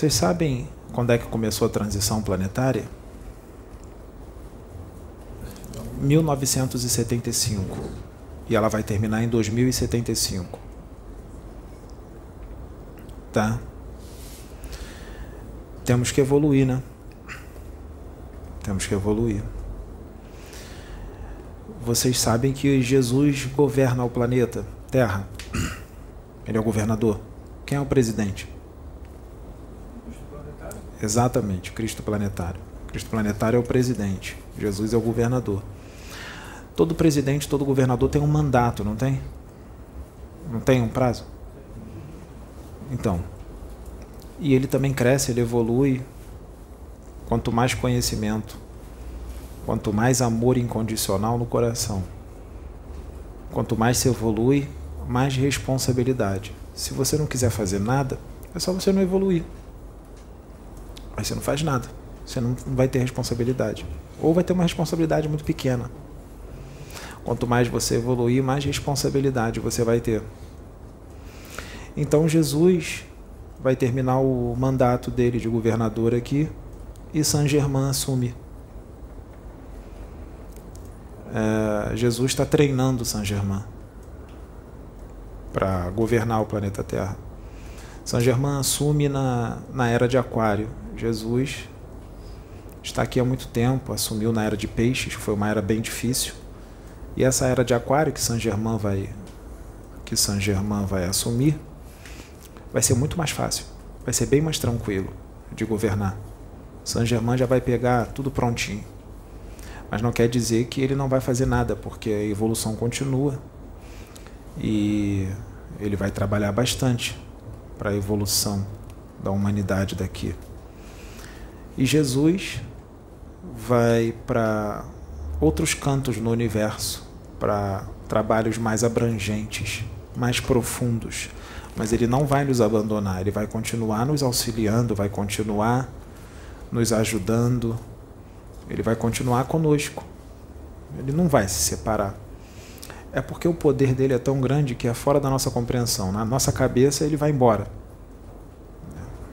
Vocês sabem quando é que começou a transição planetária? 1975. E ela vai terminar em 2075. Tá? Temos que evoluir, né? Temos que evoluir. Vocês sabem que Jesus governa o planeta Terra. Ele é o governador. Quem é o presidente? Exatamente, Cristo planetário. Cristo planetário é o presidente. Jesus é o governador. Todo presidente, todo governador tem um mandato, não tem? Não tem um prazo? Então, e ele também cresce, ele evolui. Quanto mais conhecimento, quanto mais amor incondicional no coração, quanto mais se evolui, mais responsabilidade. Se você não quiser fazer nada, é só você não evoluir. Aí você não faz nada. Você não vai ter responsabilidade. Ou vai ter uma responsabilidade muito pequena. Quanto mais você evoluir, mais responsabilidade você vai ter. Então Jesus vai terminar o mandato dele de governador aqui e Saint-Germain assume. É, Jesus está treinando Saint-Germain para governar o planeta Terra. Saint-Germain assume na, na era de Aquário. Jesus está aqui há muito tempo, assumiu na era de Peixes, foi uma era bem difícil. E essa era de Aquário que Saint-Germain vai que Saint-Germain vai assumir, vai ser muito mais fácil, vai ser bem mais tranquilo de governar. Saint-Germain já vai pegar tudo prontinho. Mas não quer dizer que ele não vai fazer nada, porque a evolução continua. E ele vai trabalhar bastante para a evolução da humanidade daqui. E Jesus vai para outros cantos no universo, para trabalhos mais abrangentes, mais profundos, mas ele não vai nos abandonar, ele vai continuar nos auxiliando, vai continuar nos ajudando, ele vai continuar conosco. Ele não vai se separar. É porque o poder dele é tão grande que é fora da nossa compreensão. Na nossa cabeça ele vai embora.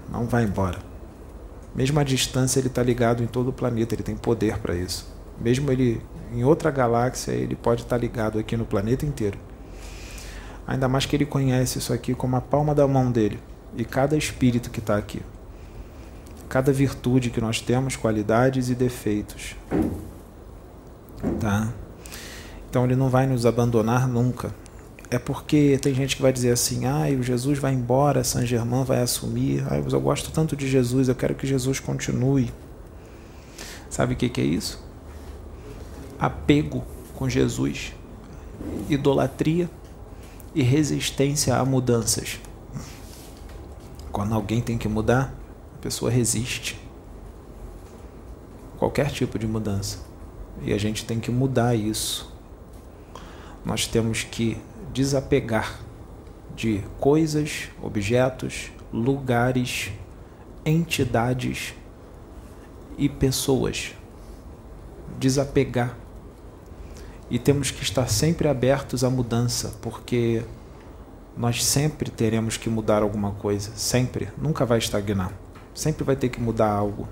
Não vai embora. Mesmo à distância ele está ligado em todo o planeta, ele tem poder para isso. Mesmo ele em outra galáxia, ele pode estar tá ligado aqui no planeta inteiro. Ainda mais que ele conhece isso aqui como a palma da mão dele. E cada espírito que está aqui. Cada virtude que nós temos, qualidades e defeitos. Tá? Então ele não vai nos abandonar nunca. É porque tem gente que vai dizer assim: ah, o Jesus vai embora, Saint Germain vai assumir. Ah, eu gosto tanto de Jesus, eu quero que Jesus continue. Sabe o que, que é isso? Apego com Jesus, idolatria e resistência a mudanças. Quando alguém tem que mudar, a pessoa resiste. Qualquer tipo de mudança. E a gente tem que mudar isso. Nós temos que desapegar de coisas, objetos, lugares, entidades e pessoas. Desapegar e temos que estar sempre abertos à mudança, porque nós sempre teremos que mudar alguma coisa, sempre, nunca vai estagnar, sempre vai ter que mudar algo.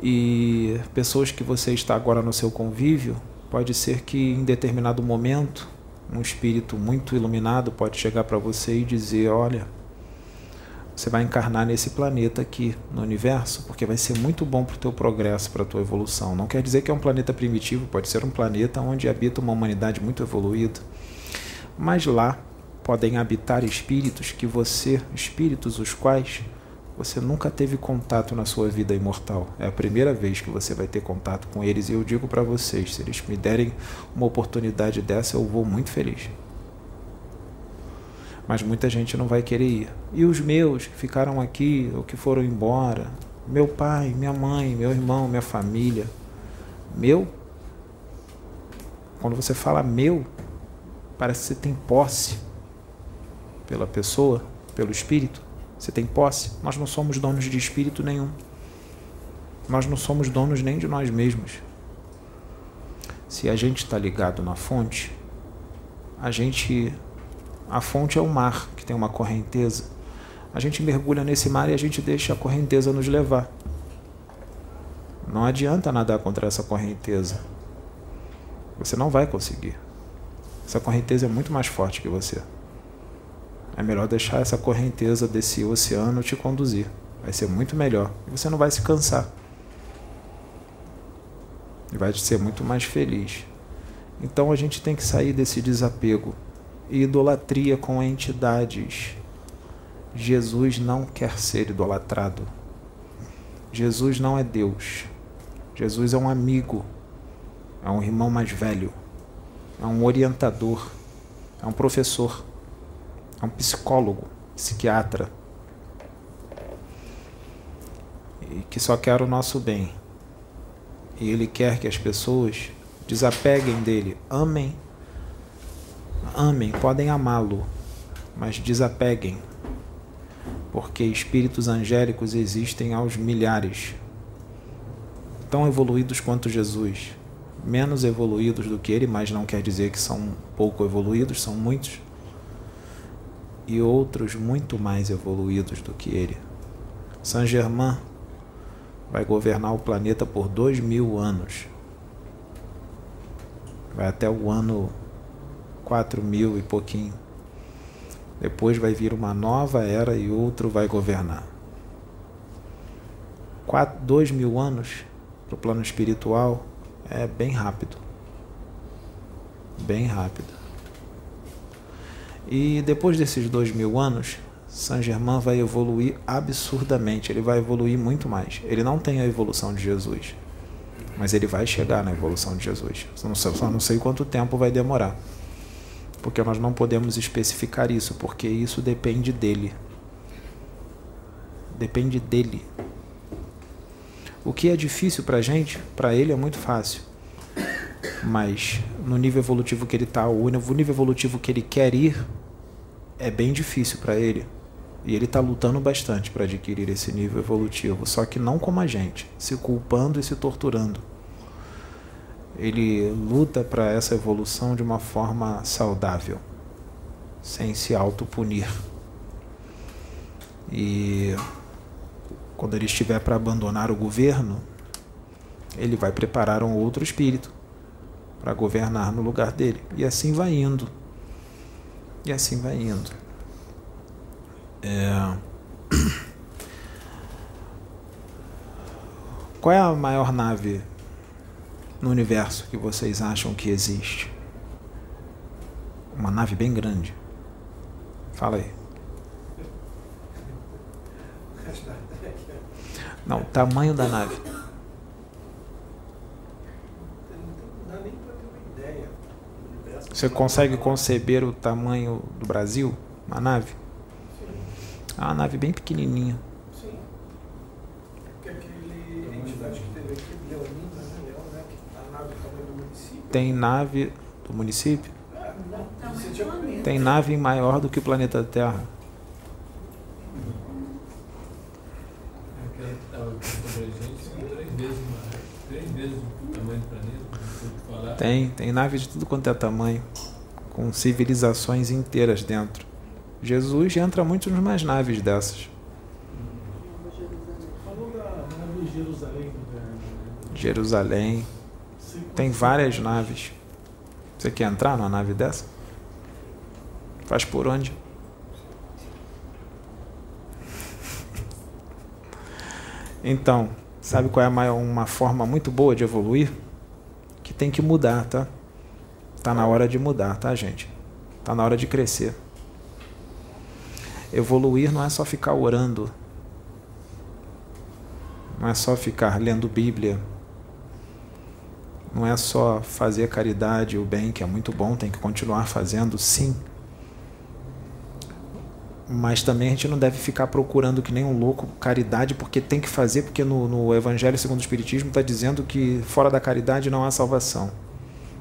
E pessoas que você está agora no seu convívio, pode ser que em determinado momento um espírito muito iluminado pode chegar para você e dizer: Olha, você vai encarnar nesse planeta aqui no universo, porque vai ser muito bom para o teu progresso, para a tua evolução. Não quer dizer que é um planeta primitivo, pode ser um planeta onde habita uma humanidade muito evoluída. Mas lá podem habitar espíritos que você, espíritos os quais você nunca teve contato na sua vida imortal. É a primeira vez que você vai ter contato com eles e eu digo para vocês, se eles me derem uma oportunidade dessa, eu vou muito feliz mas muita gente não vai querer ir. E os meus que ficaram aqui ou que foram embora, meu pai, minha mãe, meu irmão, minha família, meu. Quando você fala meu, parece que você tem posse pela pessoa, pelo espírito. Você tem posse. Nós não somos donos de espírito nenhum. Nós não somos donos nem de nós mesmos. Se a gente está ligado na fonte, a gente a fonte é o mar, que tem uma correnteza. A gente mergulha nesse mar e a gente deixa a correnteza nos levar. Não adianta nadar contra essa correnteza. Você não vai conseguir. Essa correnteza é muito mais forte que você. É melhor deixar essa correnteza desse oceano te conduzir. Vai ser muito melhor. E você não vai se cansar. E vai ser muito mais feliz. Então a gente tem que sair desse desapego e idolatria com entidades. Jesus não quer ser idolatrado. Jesus não é Deus. Jesus é um amigo, é um irmão mais velho, é um orientador, é um professor, é um psicólogo, psiquiatra, e que só quer o nosso bem. E ele quer que as pessoas desapeguem dele, amem, amem, podem amá-lo, mas desapeguem, porque espíritos angélicos existem aos milhares. Tão evoluídos quanto Jesus, menos evoluídos do que ele, mas não quer dizer que são pouco evoluídos, são muitos, e outros muito mais evoluídos do que ele. Saint Germain vai governar o planeta por dois mil anos. Vai até o ano quatro mil e pouquinho. Depois vai vir uma nova era e outro vai governar. Quatro, dois mil anos para o plano espiritual é bem rápido. Bem rápido. E depois desses dois mil anos, Saint Germain vai evoluir absurdamente. Ele vai evoluir muito mais. Ele não tem a evolução de Jesus, mas ele vai chegar na evolução de Jesus. Só não sei, só não sei quanto tempo vai demorar, porque nós não podemos especificar isso, porque isso depende dele. Depende dele. O que é difícil para gente, para ele é muito fácil. Mas no nível evolutivo que ele está, o nível evolutivo que ele quer ir, é bem difícil para ele. E ele está lutando bastante para adquirir esse nível evolutivo, só que não como a gente, se culpando e se torturando. Ele luta para essa evolução de uma forma saudável, sem se autopunir. E quando ele estiver para abandonar o governo, ele vai preparar um outro espírito para governar no lugar dele. E assim vai indo. E assim vai indo. É... Qual é a maior nave no universo que vocês acham que existe? Uma nave bem grande. Fala aí. Não, tamanho da nave. Você consegue conceber o tamanho do Brasil? Uma nave? É uma nave bem pequenininha. Sim. aquele entidade que teve aqui, Leonina, né? Leão, né? A nave tamanho do município. Tem nave do município? É, Tem nave maior do que o planeta Terra. Tem, tem nave de tudo quanto é tamanho, com civilizações inteiras dentro. Jesus entra muito em mais naves dessas. Jerusalém. Jerusalém. Tem várias naves. Você quer entrar numa nave dessa? Faz por onde? Então, sabe qual é uma forma muito boa de evoluir? Que tem que mudar, tá? Tá na hora de mudar, tá, gente? Tá na hora de crescer. Evoluir não é só ficar orando. Não é só ficar lendo Bíblia. Não é só fazer caridade, o bem, que é muito bom, tem que continuar fazendo, sim. Mas também a gente não deve ficar procurando que nem um louco caridade porque tem que fazer, porque no, no Evangelho segundo o Espiritismo está dizendo que fora da caridade não há salvação.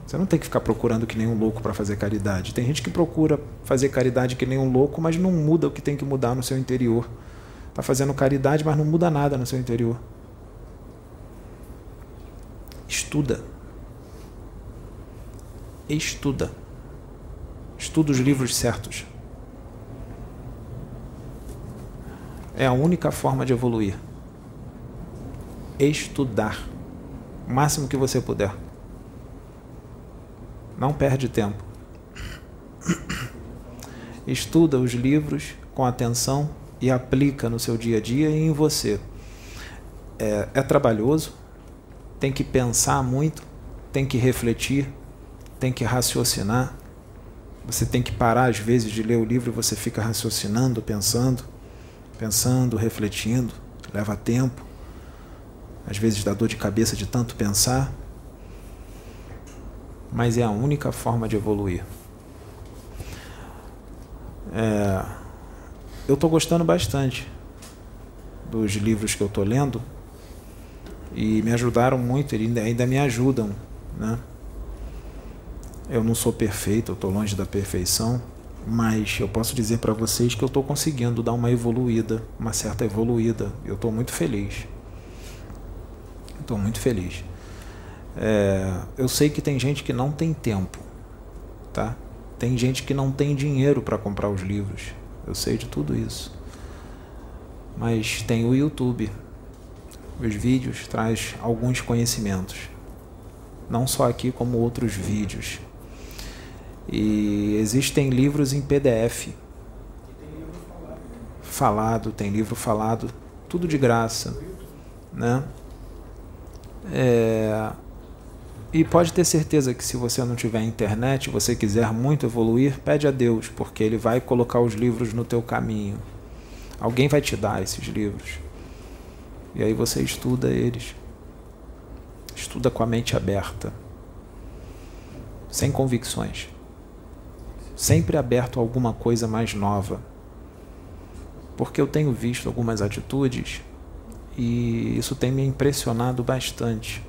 Você não tem que ficar procurando que nem um louco para fazer caridade. Tem gente que procura fazer caridade que nem um louco, mas não muda o que tem que mudar no seu interior. Está fazendo caridade, mas não muda nada no seu interior. Estuda. Estuda. Estuda os livros certos. É a única forma de evoluir. Estudar. O máximo que você puder. Não perde tempo. Estuda os livros com atenção e aplica no seu dia a dia e em você. É, é trabalhoso, tem que pensar muito, tem que refletir, tem que raciocinar. Você tem que parar às vezes de ler o livro e você fica raciocinando, pensando, pensando, refletindo, leva tempo. Às vezes dá dor de cabeça de tanto pensar. Mas é a única forma de evoluir. É, eu estou gostando bastante dos livros que eu estou lendo e me ajudaram muito, ainda, ainda me ajudam. Né? Eu não sou perfeito, eu estou longe da perfeição, mas eu posso dizer para vocês que eu estou conseguindo dar uma evoluída, uma certa evoluída. Eu estou muito feliz. Estou muito feliz. É, eu sei que tem gente que não tem tempo, tá? Tem gente que não tem dinheiro para comprar os livros. Eu sei de tudo isso. Mas tem o YouTube. Os vídeos traz alguns conhecimentos. Não só aqui como outros vídeos. E existem livros em PDF. Falado, tem livro falado, tudo de graça, né? É, e pode ter certeza que se você não tiver internet, você quiser muito evoluir, pede a Deus, porque Ele vai colocar os livros no teu caminho. Alguém vai te dar esses livros. E aí você estuda eles. Estuda com a mente aberta. Sem convicções. Sempre aberto a alguma coisa mais nova. Porque eu tenho visto algumas atitudes e isso tem me impressionado bastante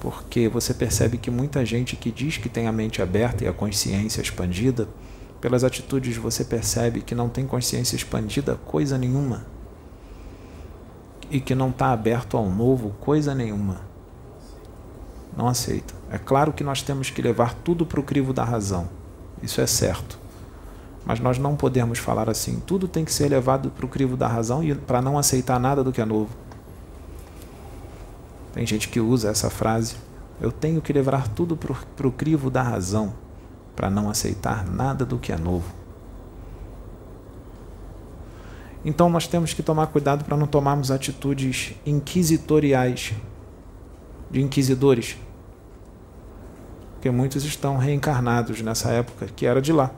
porque você percebe que muita gente que diz que tem a mente aberta e a consciência expandida, pelas atitudes você percebe que não tem consciência expandida coisa nenhuma e que não está aberto ao novo coisa nenhuma. Não aceita. É claro que nós temos que levar tudo para o crivo da razão, isso é certo. Mas nós não podemos falar assim, tudo tem que ser levado para o crivo da razão e para não aceitar nada do que é novo. Tem gente que usa essa frase. Eu tenho que levar tudo para o crivo da razão, para não aceitar nada do que é novo. Então nós temos que tomar cuidado para não tomarmos atitudes inquisitoriais, de inquisidores. Porque muitos estão reencarnados nessa época, que era de lá.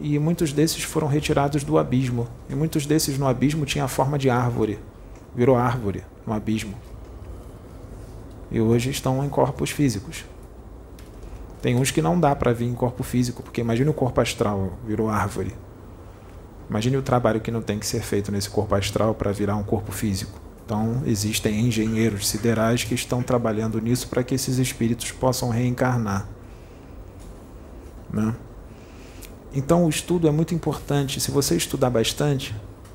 E muitos desses foram retirados do abismo. E muitos desses no abismo tinham a forma de árvore. Virou árvore no abismo e hoje estão em corpos físicos. Tem uns que não dá para vir em corpo físico, porque imagine o corpo astral, virou árvore. Imagine o trabalho que não tem que ser feito nesse corpo astral para virar um corpo físico. Então, existem engenheiros siderais que estão trabalhando nisso para que esses espíritos possam reencarnar. Né? Então, o estudo é muito importante. Se você estudar bastante,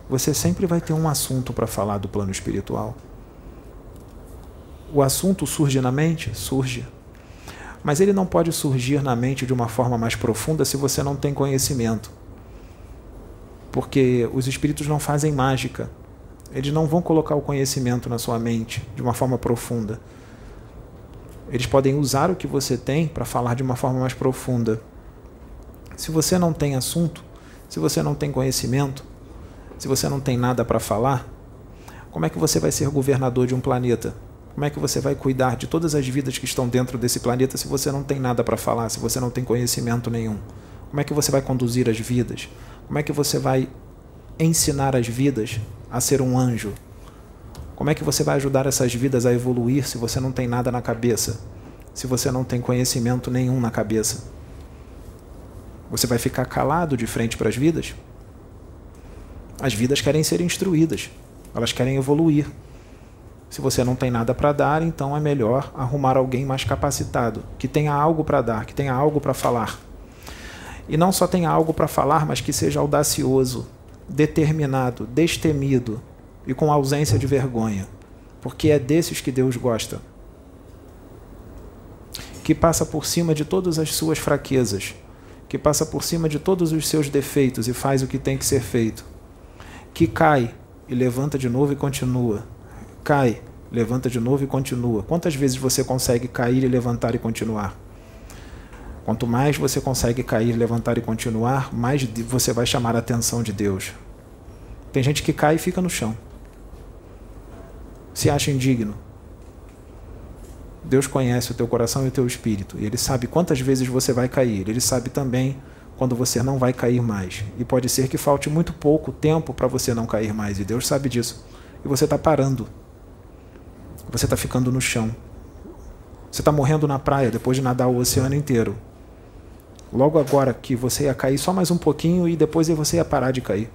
você sempre vai ter um assunto para falar do plano espiritual. O assunto surge na mente? Surge. Mas ele não pode surgir na mente de uma forma mais profunda se você não tem conhecimento. Porque os espíritos não fazem mágica. Eles não vão colocar o conhecimento na sua mente de uma forma profunda. Eles podem usar o que você tem para falar de uma forma mais profunda. Se você não tem assunto, se você não tem conhecimento, se você não tem nada para falar, como é que você vai ser governador de um planeta? Como é que você vai cuidar de todas as vidas que estão dentro desse planeta se você não tem nada para falar, se você não tem conhecimento nenhum? Como é que você vai conduzir as vidas? Como é que você vai ensinar as vidas a ser um anjo? Como é que você vai ajudar essas vidas a evoluir se você não tem nada na cabeça? Se você não tem conhecimento nenhum na cabeça? Você vai ficar calado de frente para as vidas? As vidas querem ser instruídas, elas querem evoluir. Se você não tem nada para dar, então é melhor arrumar alguém mais capacitado, que tenha algo para dar, que tenha algo para falar. E não só tenha algo para falar, mas que seja audacioso, determinado, destemido e com ausência de vergonha, porque é desses que Deus gosta. Que passa por cima de todas as suas fraquezas, que passa por cima de todos os seus defeitos e faz o que tem que ser feito. Que cai e levanta de novo e continua. Cai, levanta de novo e continua. Quantas vezes você consegue cair e levantar e continuar? Quanto mais você consegue cair, levantar e continuar, mais você vai chamar a atenção de Deus. Tem gente que cai e fica no chão. Se acha indigno. Deus conhece o teu coração e o teu espírito. E Ele sabe quantas vezes você vai cair. Ele sabe também quando você não vai cair mais. E pode ser que falte muito pouco tempo para você não cair mais. E Deus sabe disso. E você está parando. Você está ficando no chão. Você está morrendo na praia depois de nadar o oceano inteiro. Logo agora que você ia cair só mais um pouquinho e depois você ia parar de cair.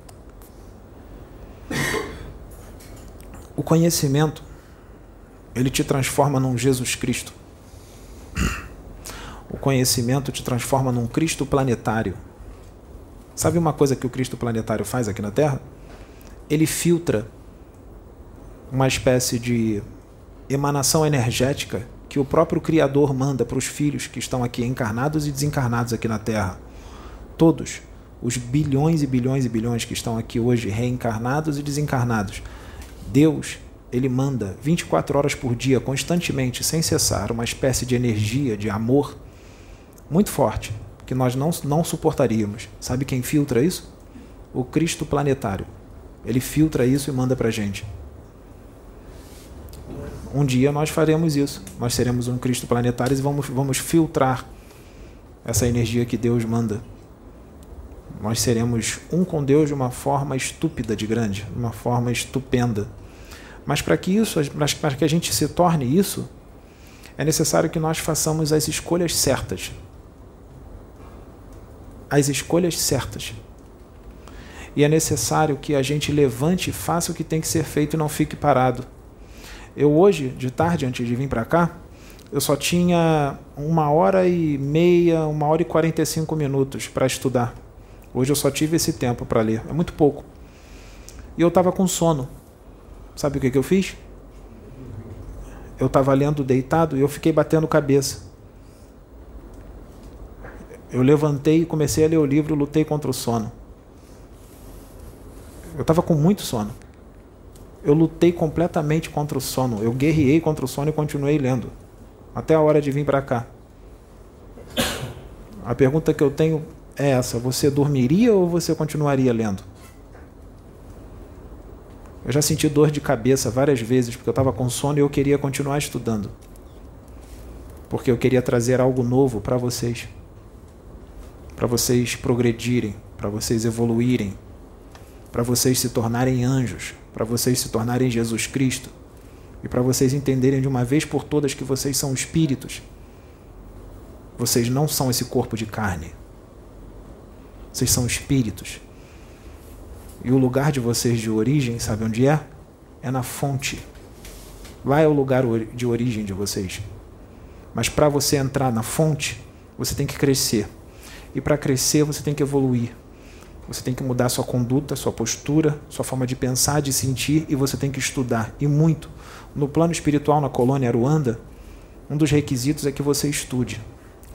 O conhecimento, ele te transforma num Jesus Cristo. O conhecimento te transforma num Cristo planetário. Sabe uma coisa que o Cristo planetário faz aqui na Terra? Ele filtra uma espécie de emanação energética que o próprio Criador manda para os filhos que estão aqui encarnados e desencarnados aqui na Terra. Todos, os bilhões e bilhões e bilhões que estão aqui hoje reencarnados e desencarnados. Deus, ele manda 24 horas por dia, constantemente, sem cessar, uma espécie de energia, de amor muito forte, que nós não, não suportaríamos. Sabe quem filtra isso? O Cristo planetário. Ele filtra isso e manda para a gente. Um dia nós faremos isso. Nós seremos um Cristo planetário e vamos, vamos filtrar essa energia que Deus manda. Nós seremos um com Deus de uma forma estúpida de grande, de uma forma estupenda. Mas para que isso, para que a gente se torne isso, é necessário que nós façamos as escolhas certas as escolhas certas. E é necessário que a gente levante e faça o que tem que ser feito e não fique parado. Eu hoje, de tarde, antes de vir para cá, eu só tinha uma hora e meia, uma hora e quarenta e cinco minutos para estudar. Hoje eu só tive esse tempo para ler, é muito pouco. E eu estava com sono. Sabe o que, que eu fiz? Eu estava lendo deitado e eu fiquei batendo cabeça. Eu levantei e comecei a ler o livro Lutei contra o Sono. Eu estava com muito sono. Eu lutei completamente contra o sono. Eu guerreei contra o sono e continuei lendo. Até a hora de vir para cá. A pergunta que eu tenho é essa: você dormiria ou você continuaria lendo? Eu já senti dor de cabeça várias vezes porque eu estava com sono e eu queria continuar estudando. Porque eu queria trazer algo novo para vocês para vocês progredirem, para vocês evoluírem, para vocês se tornarem anjos, para vocês se tornarem Jesus Cristo e para vocês entenderem de uma vez por todas que vocês são espíritos. Vocês não são esse corpo de carne. Vocês são espíritos. E o lugar de vocês de origem, sabe onde é? É na fonte. Lá é o lugar de origem de vocês. Mas para você entrar na fonte, você tem que crescer. E para crescer, você tem que evoluir. Você tem que mudar sua conduta, sua postura, sua forma de pensar, de sentir e você tem que estudar. E muito. No plano espiritual na colônia Aruanda, um dos requisitos é que você estude.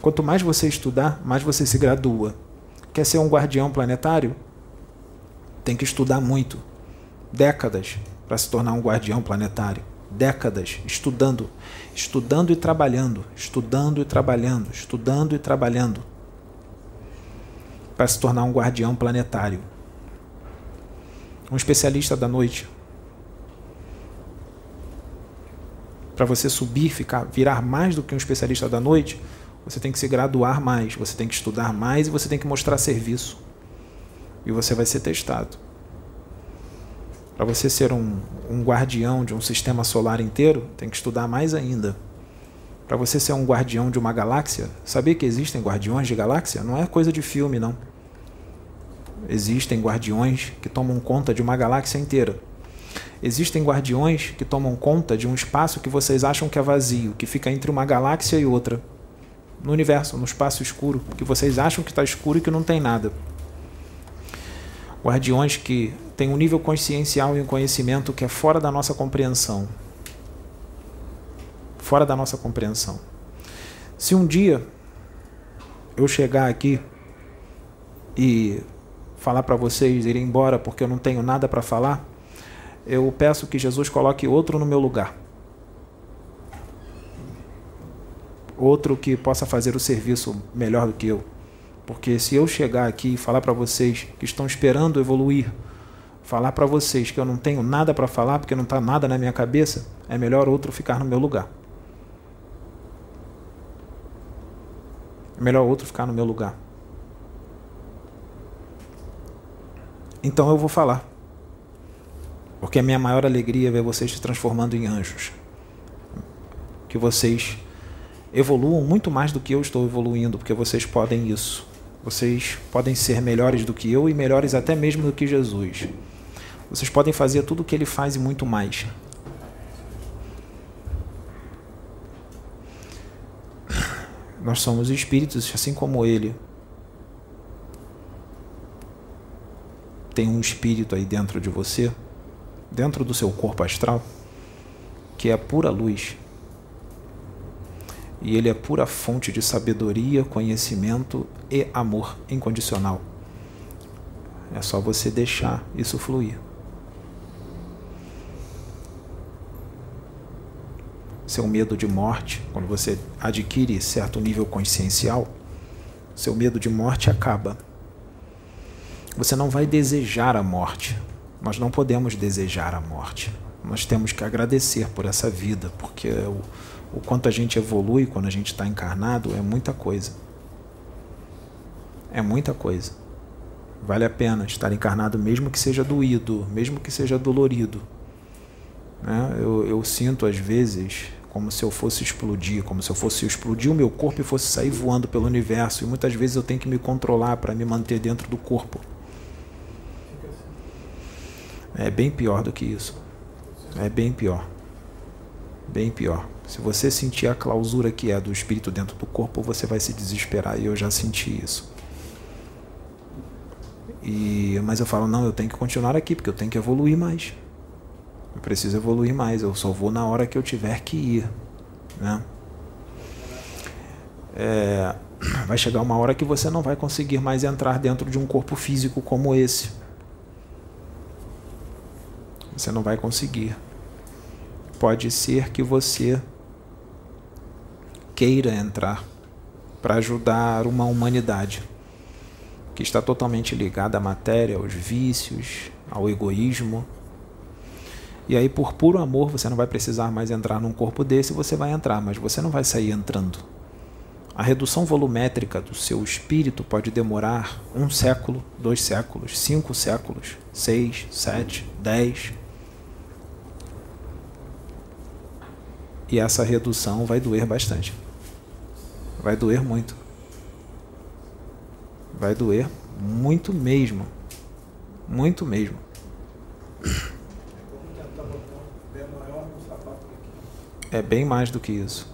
Quanto mais você estudar, mais você se gradua. Quer ser um guardião planetário? Tem que estudar muito. Décadas para se tornar um guardião planetário. Décadas estudando, estudando e trabalhando, estudando e trabalhando, estudando e trabalhando para se tornar um guardião planetário. Um especialista da noite. Para você subir, ficar, virar mais do que um especialista da noite, você tem que se graduar mais, você tem que estudar mais e você tem que mostrar serviço. E você vai ser testado. Para você ser um, um guardião de um sistema solar inteiro, tem que estudar mais ainda. Para você ser um guardião de uma galáxia, sabia que existem guardiões de galáxia? Não é coisa de filme, não. Existem guardiões que tomam conta de uma galáxia inteira. Existem guardiões que tomam conta de um espaço que vocês acham que é vazio, que fica entre uma galáxia e outra. No universo, no espaço escuro, que vocês acham que está escuro e que não tem nada. Guardiões que têm um nível consciencial e um conhecimento que é fora da nossa compreensão fora da nossa compreensão. Se um dia eu chegar aqui e falar para vocês irem embora porque eu não tenho nada para falar, eu peço que Jesus coloque outro no meu lugar. Outro que possa fazer o serviço melhor do que eu. Porque se eu chegar aqui e falar para vocês que estão esperando evoluir, falar para vocês que eu não tenho nada para falar porque não está nada na minha cabeça, é melhor outro ficar no meu lugar. É melhor outro ficar no meu lugar. Então eu vou falar. Porque a minha maior alegria é ver vocês se transformando em anjos. Que vocês evoluam muito mais do que eu estou evoluindo, porque vocês podem isso. Vocês podem ser melhores do que eu e melhores até mesmo do que Jesus. Vocês podem fazer tudo o que ele faz e muito mais. Nós somos espíritos, assim como ele. Tem um espírito aí dentro de você, dentro do seu corpo astral, que é pura luz e ele é pura fonte de sabedoria, conhecimento e amor incondicional. É só você deixar isso fluir. Seu medo de morte, quando você adquire certo nível consciencial, seu medo de morte acaba. Você não vai desejar a morte. Nós não podemos desejar a morte. Nós temos que agradecer por essa vida, porque o o quanto a gente evolui quando a gente está encarnado é muita coisa. É muita coisa. Vale a pena estar encarnado, mesmo que seja doído, mesmo que seja dolorido. Né? Eu, eu sinto às vezes como se eu fosse explodir, como se eu fosse explodir o meu corpo e fosse sair voando pelo universo. E muitas vezes eu tenho que me controlar para me manter dentro do corpo. É bem pior do que isso. É bem pior. Bem pior. Se você sentir a clausura que é do espírito dentro do corpo, você vai se desesperar. E eu já senti isso. E, mas eu falo, não, eu tenho que continuar aqui, porque eu tenho que evoluir mais. Eu preciso evoluir mais. Eu só vou na hora que eu tiver que ir. Né? É, vai chegar uma hora que você não vai conseguir mais entrar dentro de um corpo físico como esse. Você não vai conseguir. Pode ser que você queira entrar para ajudar uma humanidade que está totalmente ligada à matéria, aos vícios, ao egoísmo. E aí, por puro amor, você não vai precisar mais entrar num corpo desse, você vai entrar, mas você não vai sair entrando. A redução volumétrica do seu espírito pode demorar um século, dois séculos, cinco séculos, seis, sete, dez. E essa redução vai doer bastante. Vai doer muito. Vai doer muito mesmo. Muito mesmo. É bem mais do que isso.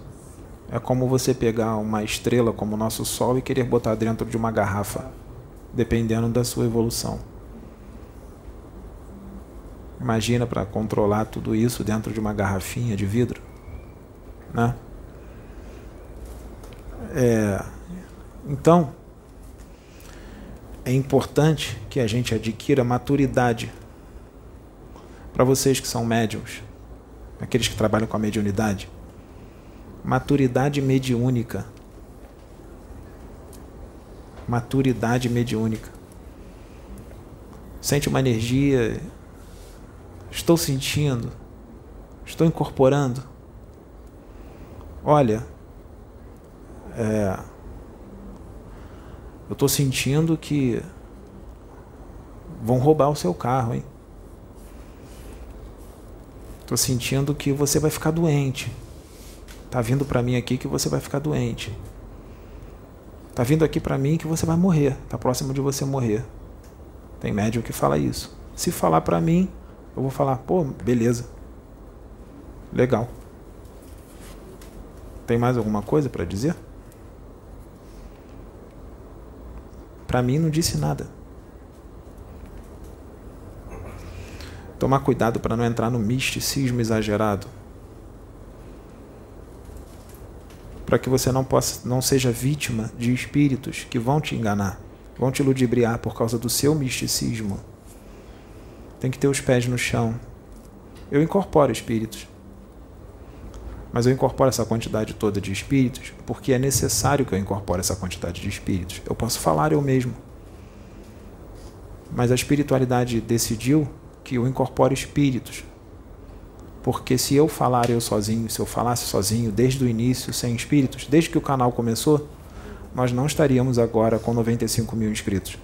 É como você pegar uma estrela como o nosso Sol e querer botar dentro de uma garrafa, dependendo da sua evolução. Imagina para controlar tudo isso dentro de uma garrafinha de vidro, né? É, então, é importante que a gente adquira maturidade. Para vocês que são médiums, aqueles que trabalham com a mediunidade, maturidade mediúnica. Maturidade mediúnica. Sente uma energia, estou sentindo, estou incorporando. Olha, é, eu estou sentindo que vão roubar o seu carro, hein? Estou sentindo que você vai ficar doente. Tá vindo para mim aqui que você vai ficar doente. Tá vindo aqui para mim que você vai morrer. Tá próximo de você morrer. Tem médium que fala isso. Se falar para mim, eu vou falar, pô, beleza. Legal. Tem mais alguma coisa para dizer? Para mim não disse nada. Tomar cuidado para não entrar no misticismo exagerado. Para que você não possa não seja vítima de espíritos que vão te enganar, vão te ludibriar por causa do seu misticismo. Tem que ter os pés no chão. Eu incorporo espíritos. Mas eu incorporo essa quantidade toda de espíritos porque é necessário que eu incorpore essa quantidade de espíritos. Eu posso falar eu mesmo. Mas a espiritualidade decidiu que eu incorpore espíritos. Porque se eu falar eu sozinho, se eu falasse sozinho desde o início, sem espíritos, desde que o canal começou, nós não estaríamos agora com 95 mil inscritos.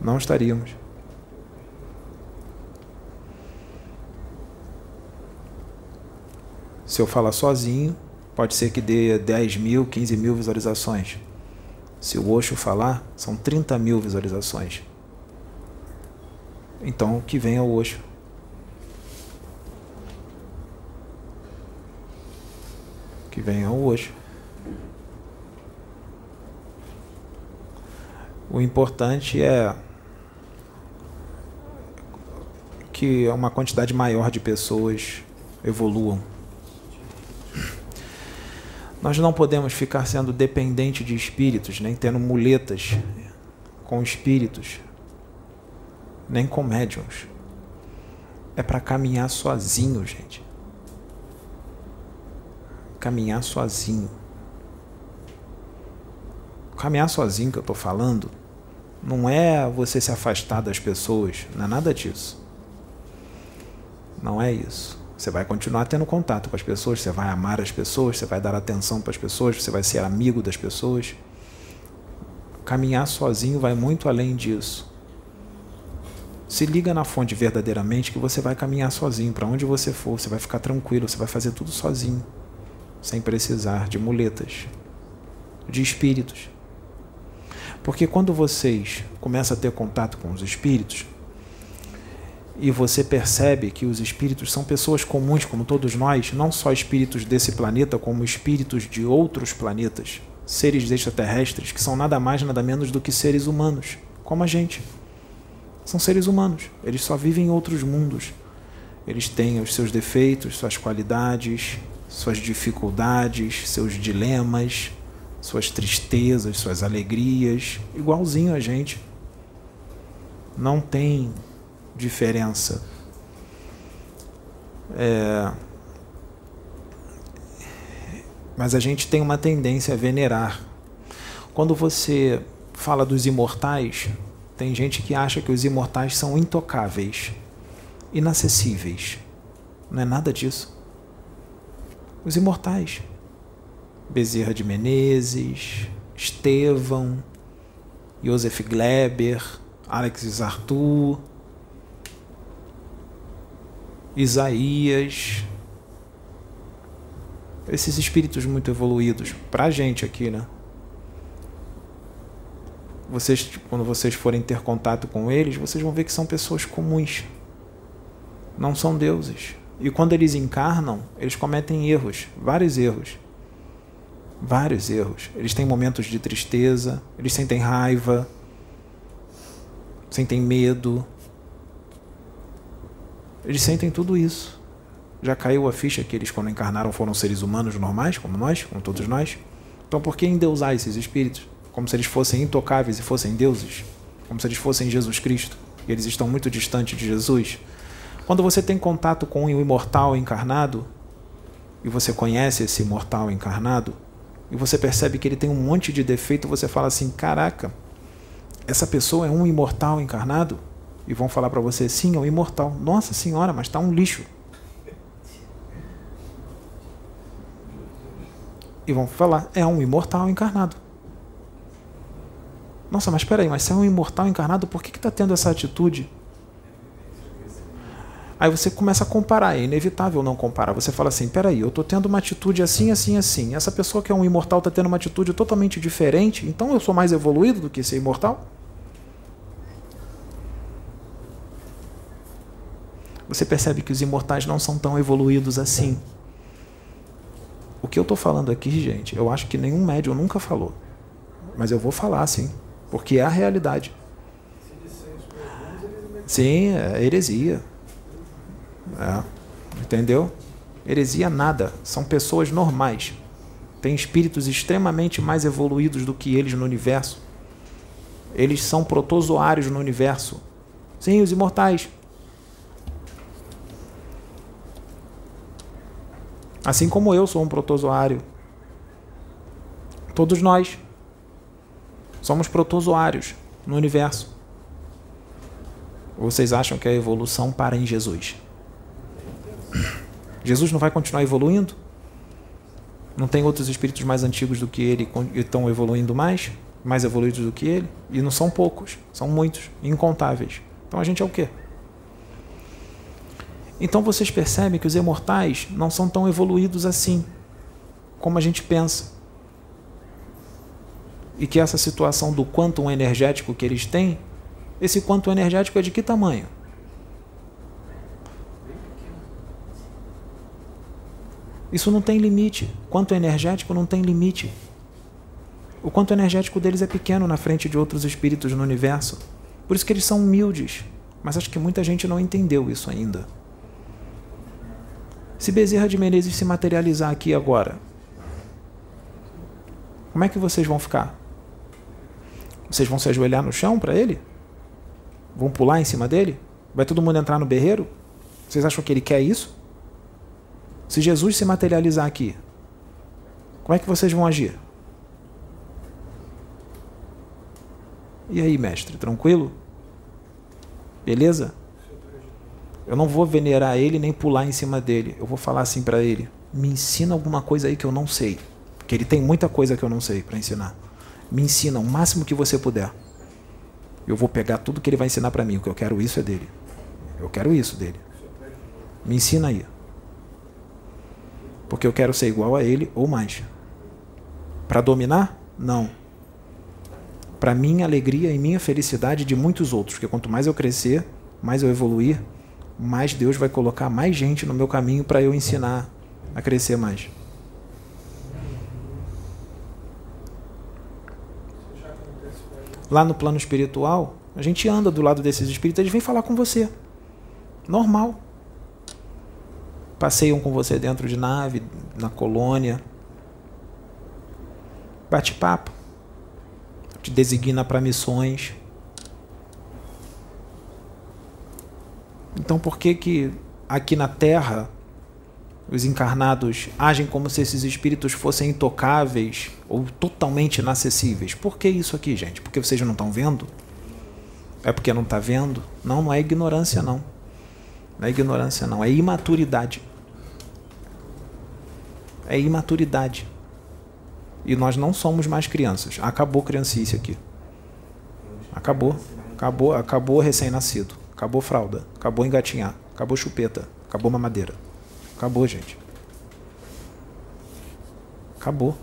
Não estaríamos. Se eu falar sozinho, pode ser que dê 10 mil, 15 mil visualizações. Se o Osho falar, são 30 mil visualizações. Então, que venha o Osho. Que venha o Osho. O importante é que uma quantidade maior de pessoas evoluam. Nós não podemos ficar sendo dependente de espíritos, nem tendo muletas com espíritos, nem com médiums. É para caminhar sozinho, gente. Caminhar sozinho. Caminhar sozinho que eu estou falando não é você se afastar das pessoas, não é nada disso. Não é isso. Você vai continuar tendo contato com as pessoas, você vai amar as pessoas, você vai dar atenção para as pessoas, você vai ser amigo das pessoas. Caminhar sozinho vai muito além disso. Se liga na fonte verdadeiramente que você vai caminhar sozinho para onde você for, você vai ficar tranquilo, você vai fazer tudo sozinho, sem precisar de muletas, de espíritos. Porque quando vocês começam a ter contato com os espíritos, e você percebe que os espíritos são pessoas comuns como todos nós, não só espíritos desse planeta, como espíritos de outros planetas, seres extraterrestres que são nada mais nada menos do que seres humanos, como a gente. São seres humanos, eles só vivem em outros mundos. Eles têm os seus defeitos, suas qualidades, suas dificuldades, seus dilemas, suas tristezas, suas alegrias, igualzinho a gente. Não tem diferença. É... Mas a gente tem uma tendência a venerar. Quando você fala dos imortais, tem gente que acha que os imortais são intocáveis, inacessíveis. Não é nada disso. Os imortais. Bezerra de Menezes, Estevão, Joseph Gleber, Alex Arthur, Isaías, esses espíritos muito evoluídos, para a gente aqui, né? Vocês, quando vocês forem ter contato com eles, vocês vão ver que são pessoas comuns, não são deuses. E quando eles encarnam, eles cometem erros, vários erros. Vários erros. Eles têm momentos de tristeza, eles sentem raiva, sentem medo, eles sentem tudo isso. Já caiu a ficha que eles, quando encarnaram, foram seres humanos normais, como nós, como todos nós. Então, por que endeusar esses espíritos? Como se eles fossem intocáveis e fossem deuses? Como se eles fossem Jesus Cristo? E eles estão muito distantes de Jesus? Quando você tem contato com o imortal encarnado, e você conhece esse imortal encarnado, e você percebe que ele tem um monte de defeito, você fala assim: caraca, essa pessoa é um imortal encarnado? E vão falar para você: sim, é um imortal. Nossa senhora, mas está um lixo. E vão falar: é um imortal encarnado. Nossa, mas espera aí, mas se é um imortal encarnado, por que está tendo essa atitude? Aí você começa a comparar, é inevitável não comparar. Você fala assim: peraí, eu estou tendo uma atitude assim, assim, assim. Essa pessoa que é um imortal está tendo uma atitude totalmente diferente, então eu sou mais evoluído do que esse imortal? Você percebe que os imortais não são tão evoluídos assim. O que eu estou falando aqui, gente, eu acho que nenhum médium nunca falou. Mas eu vou falar, sim, porque é a realidade. Sim, é heresia. É, entendeu? Heresia nada. São pessoas normais. Tem espíritos extremamente mais evoluídos do que eles no universo. Eles são protozoários no universo. Sim, os imortais. Assim como eu sou um protozoário. Todos nós somos protozoários no universo. Vocês acham que a evolução para em Jesus? Jesus não vai continuar evoluindo? Não tem outros espíritos mais antigos do que ele que estão evoluindo mais? Mais evoluídos do que ele? E não são poucos, são muitos, incontáveis. Então a gente é o quê? Então vocês percebem que os imortais não são tão evoluídos assim como a gente pensa. E que essa situação do quantum energético que eles têm, esse quantum energético é de que tamanho? Isso não tem limite. Quanto energético não tem limite. O quanto energético deles é pequeno na frente de outros espíritos no universo. Por isso que eles são humildes. Mas acho que muita gente não entendeu isso ainda. Se Bezerra de Menezes se materializar aqui agora, como é que vocês vão ficar? Vocês vão se ajoelhar no chão para ele? Vão pular em cima dele? Vai todo mundo entrar no berreiro? Vocês acham que ele quer isso? Se Jesus se materializar aqui, como é que vocês vão agir? E aí, mestre, tranquilo? Beleza? Eu não vou venerar ele nem pular em cima dele. Eu vou falar assim para ele: me ensina alguma coisa aí que eu não sei. Porque ele tem muita coisa que eu não sei para ensinar. Me ensina o máximo que você puder. Eu vou pegar tudo que ele vai ensinar para mim. O que eu quero isso é dele. Eu quero isso dele. Me ensina aí. Porque eu quero ser igual a ele ou mais. Para dominar? Não. Para minha alegria e minha felicidade de muitos outros. Porque quanto mais eu crescer, mais eu evoluir, mais Deus vai colocar mais gente no meu caminho para eu ensinar a crescer mais. Lá no plano espiritual, a gente anda do lado desses espíritos, eles vêm falar com você. Normal. Passeiam com você dentro de nave, na colônia. Bate papo. Te designa para missões. Então por que que aqui na Terra os encarnados agem como se esses espíritos fossem intocáveis ou totalmente inacessíveis? Por que isso aqui, gente? Porque vocês não estão vendo? É porque não está vendo? Não, não é ignorância não. Não é ignorância não, é imaturidade. É imaturidade. E nós não somos mais crianças. Acabou criancice aqui. Acabou. Acabou, acabou recém-nascido. Acabou fralda. Acabou engatinhar. Acabou chupeta. Acabou mamadeira. Acabou, gente. Acabou.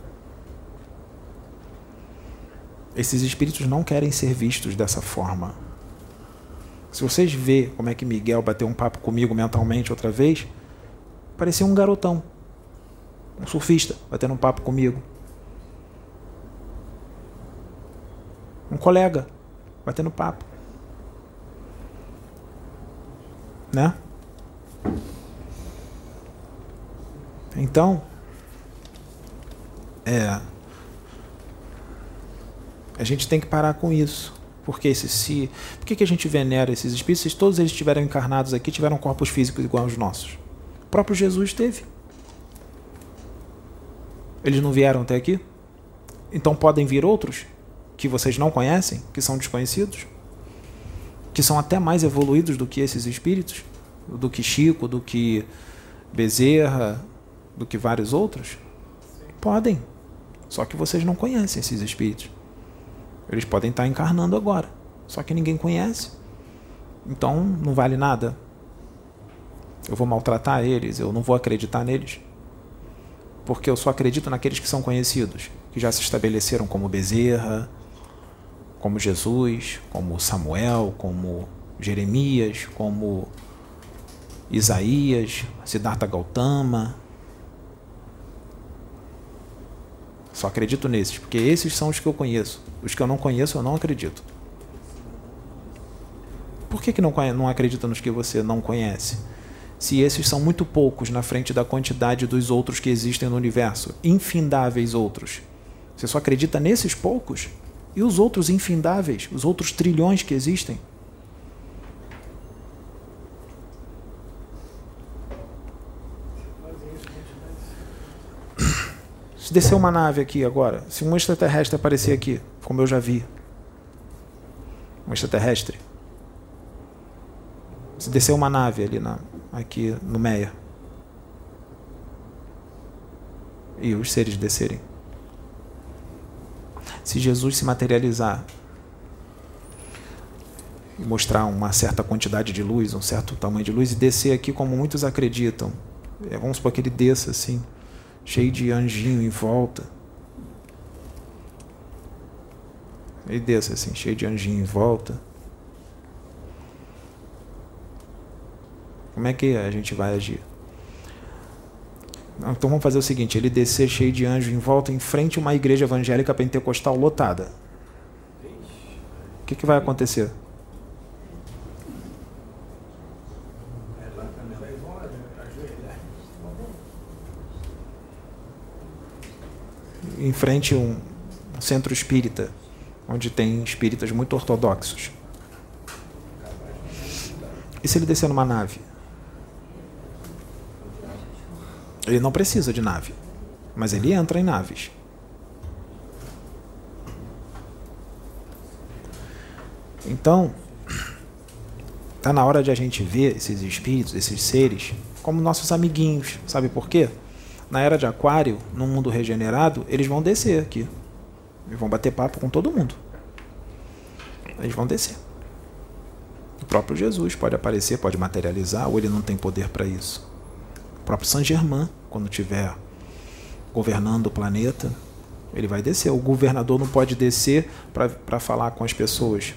Esses espíritos não querem ser vistos dessa forma. Se vocês vê como é que Miguel bateu um papo comigo mentalmente outra vez, parecia um garotão. Um surfista batendo um papo comigo. Um colega batendo papo. Né? Então, é, a gente tem que parar com isso. Porque esse se, por que, que a gente venera esses espíritos? Se todos eles estiveram encarnados aqui, tiveram corpos físicos igual aos nossos. O próprio Jesus teve. Eles não vieram até aqui? Então podem vir outros que vocês não conhecem, que são desconhecidos? que são até mais evoluídos do que esses espíritos, do que Chico, do que Bezerra, do que vários outros? Podem. Só que vocês não conhecem esses espíritos. Eles podem estar encarnando agora, só que ninguém conhece. Então não vale nada. Eu vou maltratar eles, eu não vou acreditar neles. Porque eu só acredito naqueles que são conhecidos, que já se estabeleceram como Bezerra, como Jesus, como Samuel, como Jeremias, como Isaías, Siddhartha Gautama. Só acredito nesses, porque esses são os que eu conheço. Os que eu não conheço, eu não acredito. Por que, que não, não acredita nos que você não conhece? Se esses são muito poucos na frente da quantidade dos outros que existem no universo, infindáveis outros. Você só acredita nesses poucos? E os outros infindáveis, os outros trilhões que existem? Se descer uma nave aqui agora, se um extraterrestre aparecer aqui, como eu já vi, um extraterrestre, se descer uma nave ali na, aqui no Meia. E os seres descerem, se Jesus se materializar e mostrar uma certa quantidade de luz, um certo tamanho de luz e descer aqui como muitos acreditam, é, vamos supor que ele desça assim cheio de anjinho em volta. Ele desce assim, cheio de anjinho em volta. Como é que a gente vai agir? Então vamos fazer o seguinte: ele descer cheio de anjo em volta, em frente a uma igreja evangélica pentecostal lotada. O que, que vai acontecer? Em frente a um centro espírita, onde tem espíritas muito ortodoxos. E se ele descer numa nave? Ele não precisa de nave, mas ele entra em naves. Então, está na hora de a gente ver esses espíritos, esses seres, como nossos amiguinhos. Sabe por quê? Na era de Aquário, no mundo regenerado, eles vão descer aqui. Eles vão bater papo com todo mundo. Eles vão descer. O próprio Jesus pode aparecer, pode materializar, ou ele não tem poder para isso. O próprio Saint Germain, quando estiver governando o planeta, ele vai descer. O governador não pode descer para falar com as pessoas.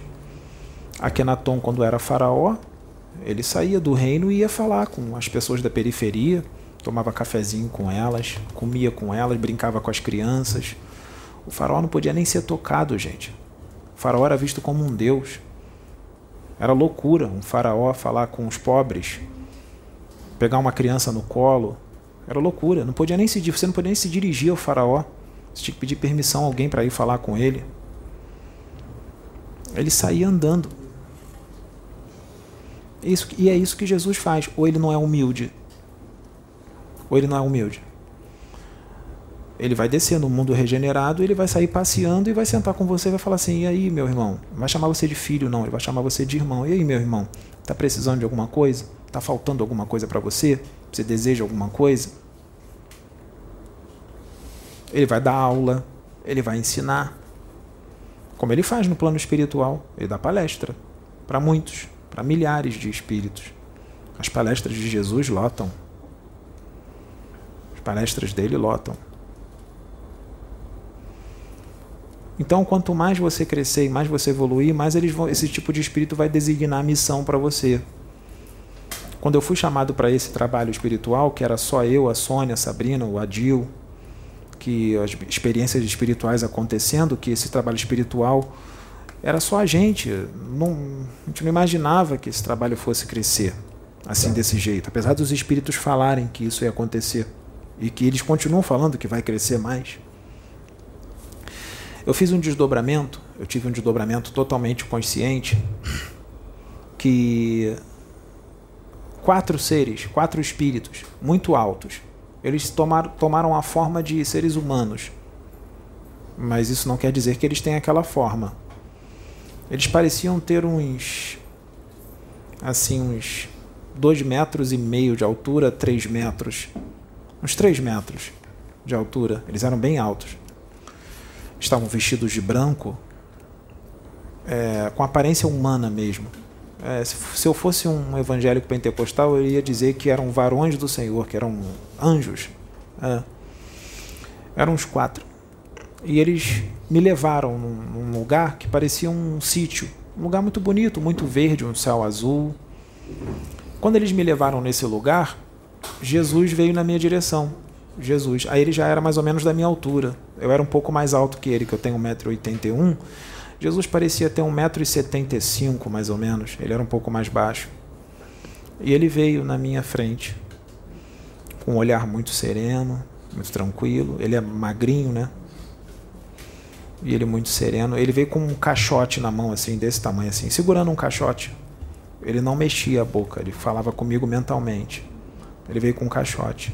Akenaton, quando era faraó, ele saía do reino e ia falar com as pessoas da periferia tomava cafezinho com elas, comia com elas, brincava com as crianças. O faraó não podia nem ser tocado, gente. O faraó era visto como um deus. Era loucura um faraó falar com os pobres, pegar uma criança no colo. Era loucura. Não podia nem se, você não podia nem se dirigir ao faraó. Você tinha que pedir permissão a alguém para ir falar com ele. Ele saía andando. Isso, e é isso que Jesus faz. Ou ele não é humilde ou ele não é humilde? Ele vai descer no mundo regenerado, ele vai sair passeando e vai sentar com você e vai falar assim: e aí, meu irmão? Não vai chamar você de filho, não, ele vai chamar você de irmão. E aí, meu irmão? Está precisando de alguma coisa? Está faltando alguma coisa para você? Você deseja alguma coisa? Ele vai dar aula, ele vai ensinar. Como ele faz no plano espiritual, ele dá palestra para muitos, para milhares de espíritos. As palestras de Jesus lotam palestras dele lotam. Então, quanto mais você crescer e mais você evoluir, mais eles vão, esse tipo de espírito vai designar a missão para você. Quando eu fui chamado para esse trabalho espiritual, que era só eu, a Sônia, a Sabrina, o Adil, que as experiências espirituais acontecendo, que esse trabalho espiritual era só a gente. Não, a gente não imaginava que esse trabalho fosse crescer assim desse jeito, apesar dos espíritos falarem que isso ia acontecer e que eles continuam falando que vai crescer mais. Eu fiz um desdobramento, eu tive um desdobramento totalmente consciente que quatro seres, quatro espíritos muito altos, eles tomaram, tomaram a forma de seres humanos. Mas isso não quer dizer que eles têm aquela forma. Eles pareciam ter uns assim uns dois metros e meio de altura, três metros uns 3 metros de altura. Eles eram bem altos. Estavam vestidos de branco, é, com aparência humana mesmo. É, se, se, eu fosse um evangélico pentecostal, eu ia dizer que eram varões do Senhor, que eram anjos. É. Eram uns quatro. E eles me levaram num, num lugar que parecia um sítio. Um lugar muito bonito, muito verde, um céu azul. Quando eles me levaram nesse lugar, Jesus veio na minha direção. Jesus. Aí ele já era mais ou menos da minha altura. Eu era um pouco mais alto que ele, que eu tenho 1,81m. Jesus parecia ter 1,75m mais ou menos. Ele era um pouco mais baixo. E ele veio na minha frente, com um olhar muito sereno, muito tranquilo. Ele é magrinho, né? E ele muito sereno. Ele veio com um caixote na mão, assim, desse tamanho, assim, segurando um caixote. Ele não mexia a boca, ele falava comigo mentalmente. Ele veio com um caixote.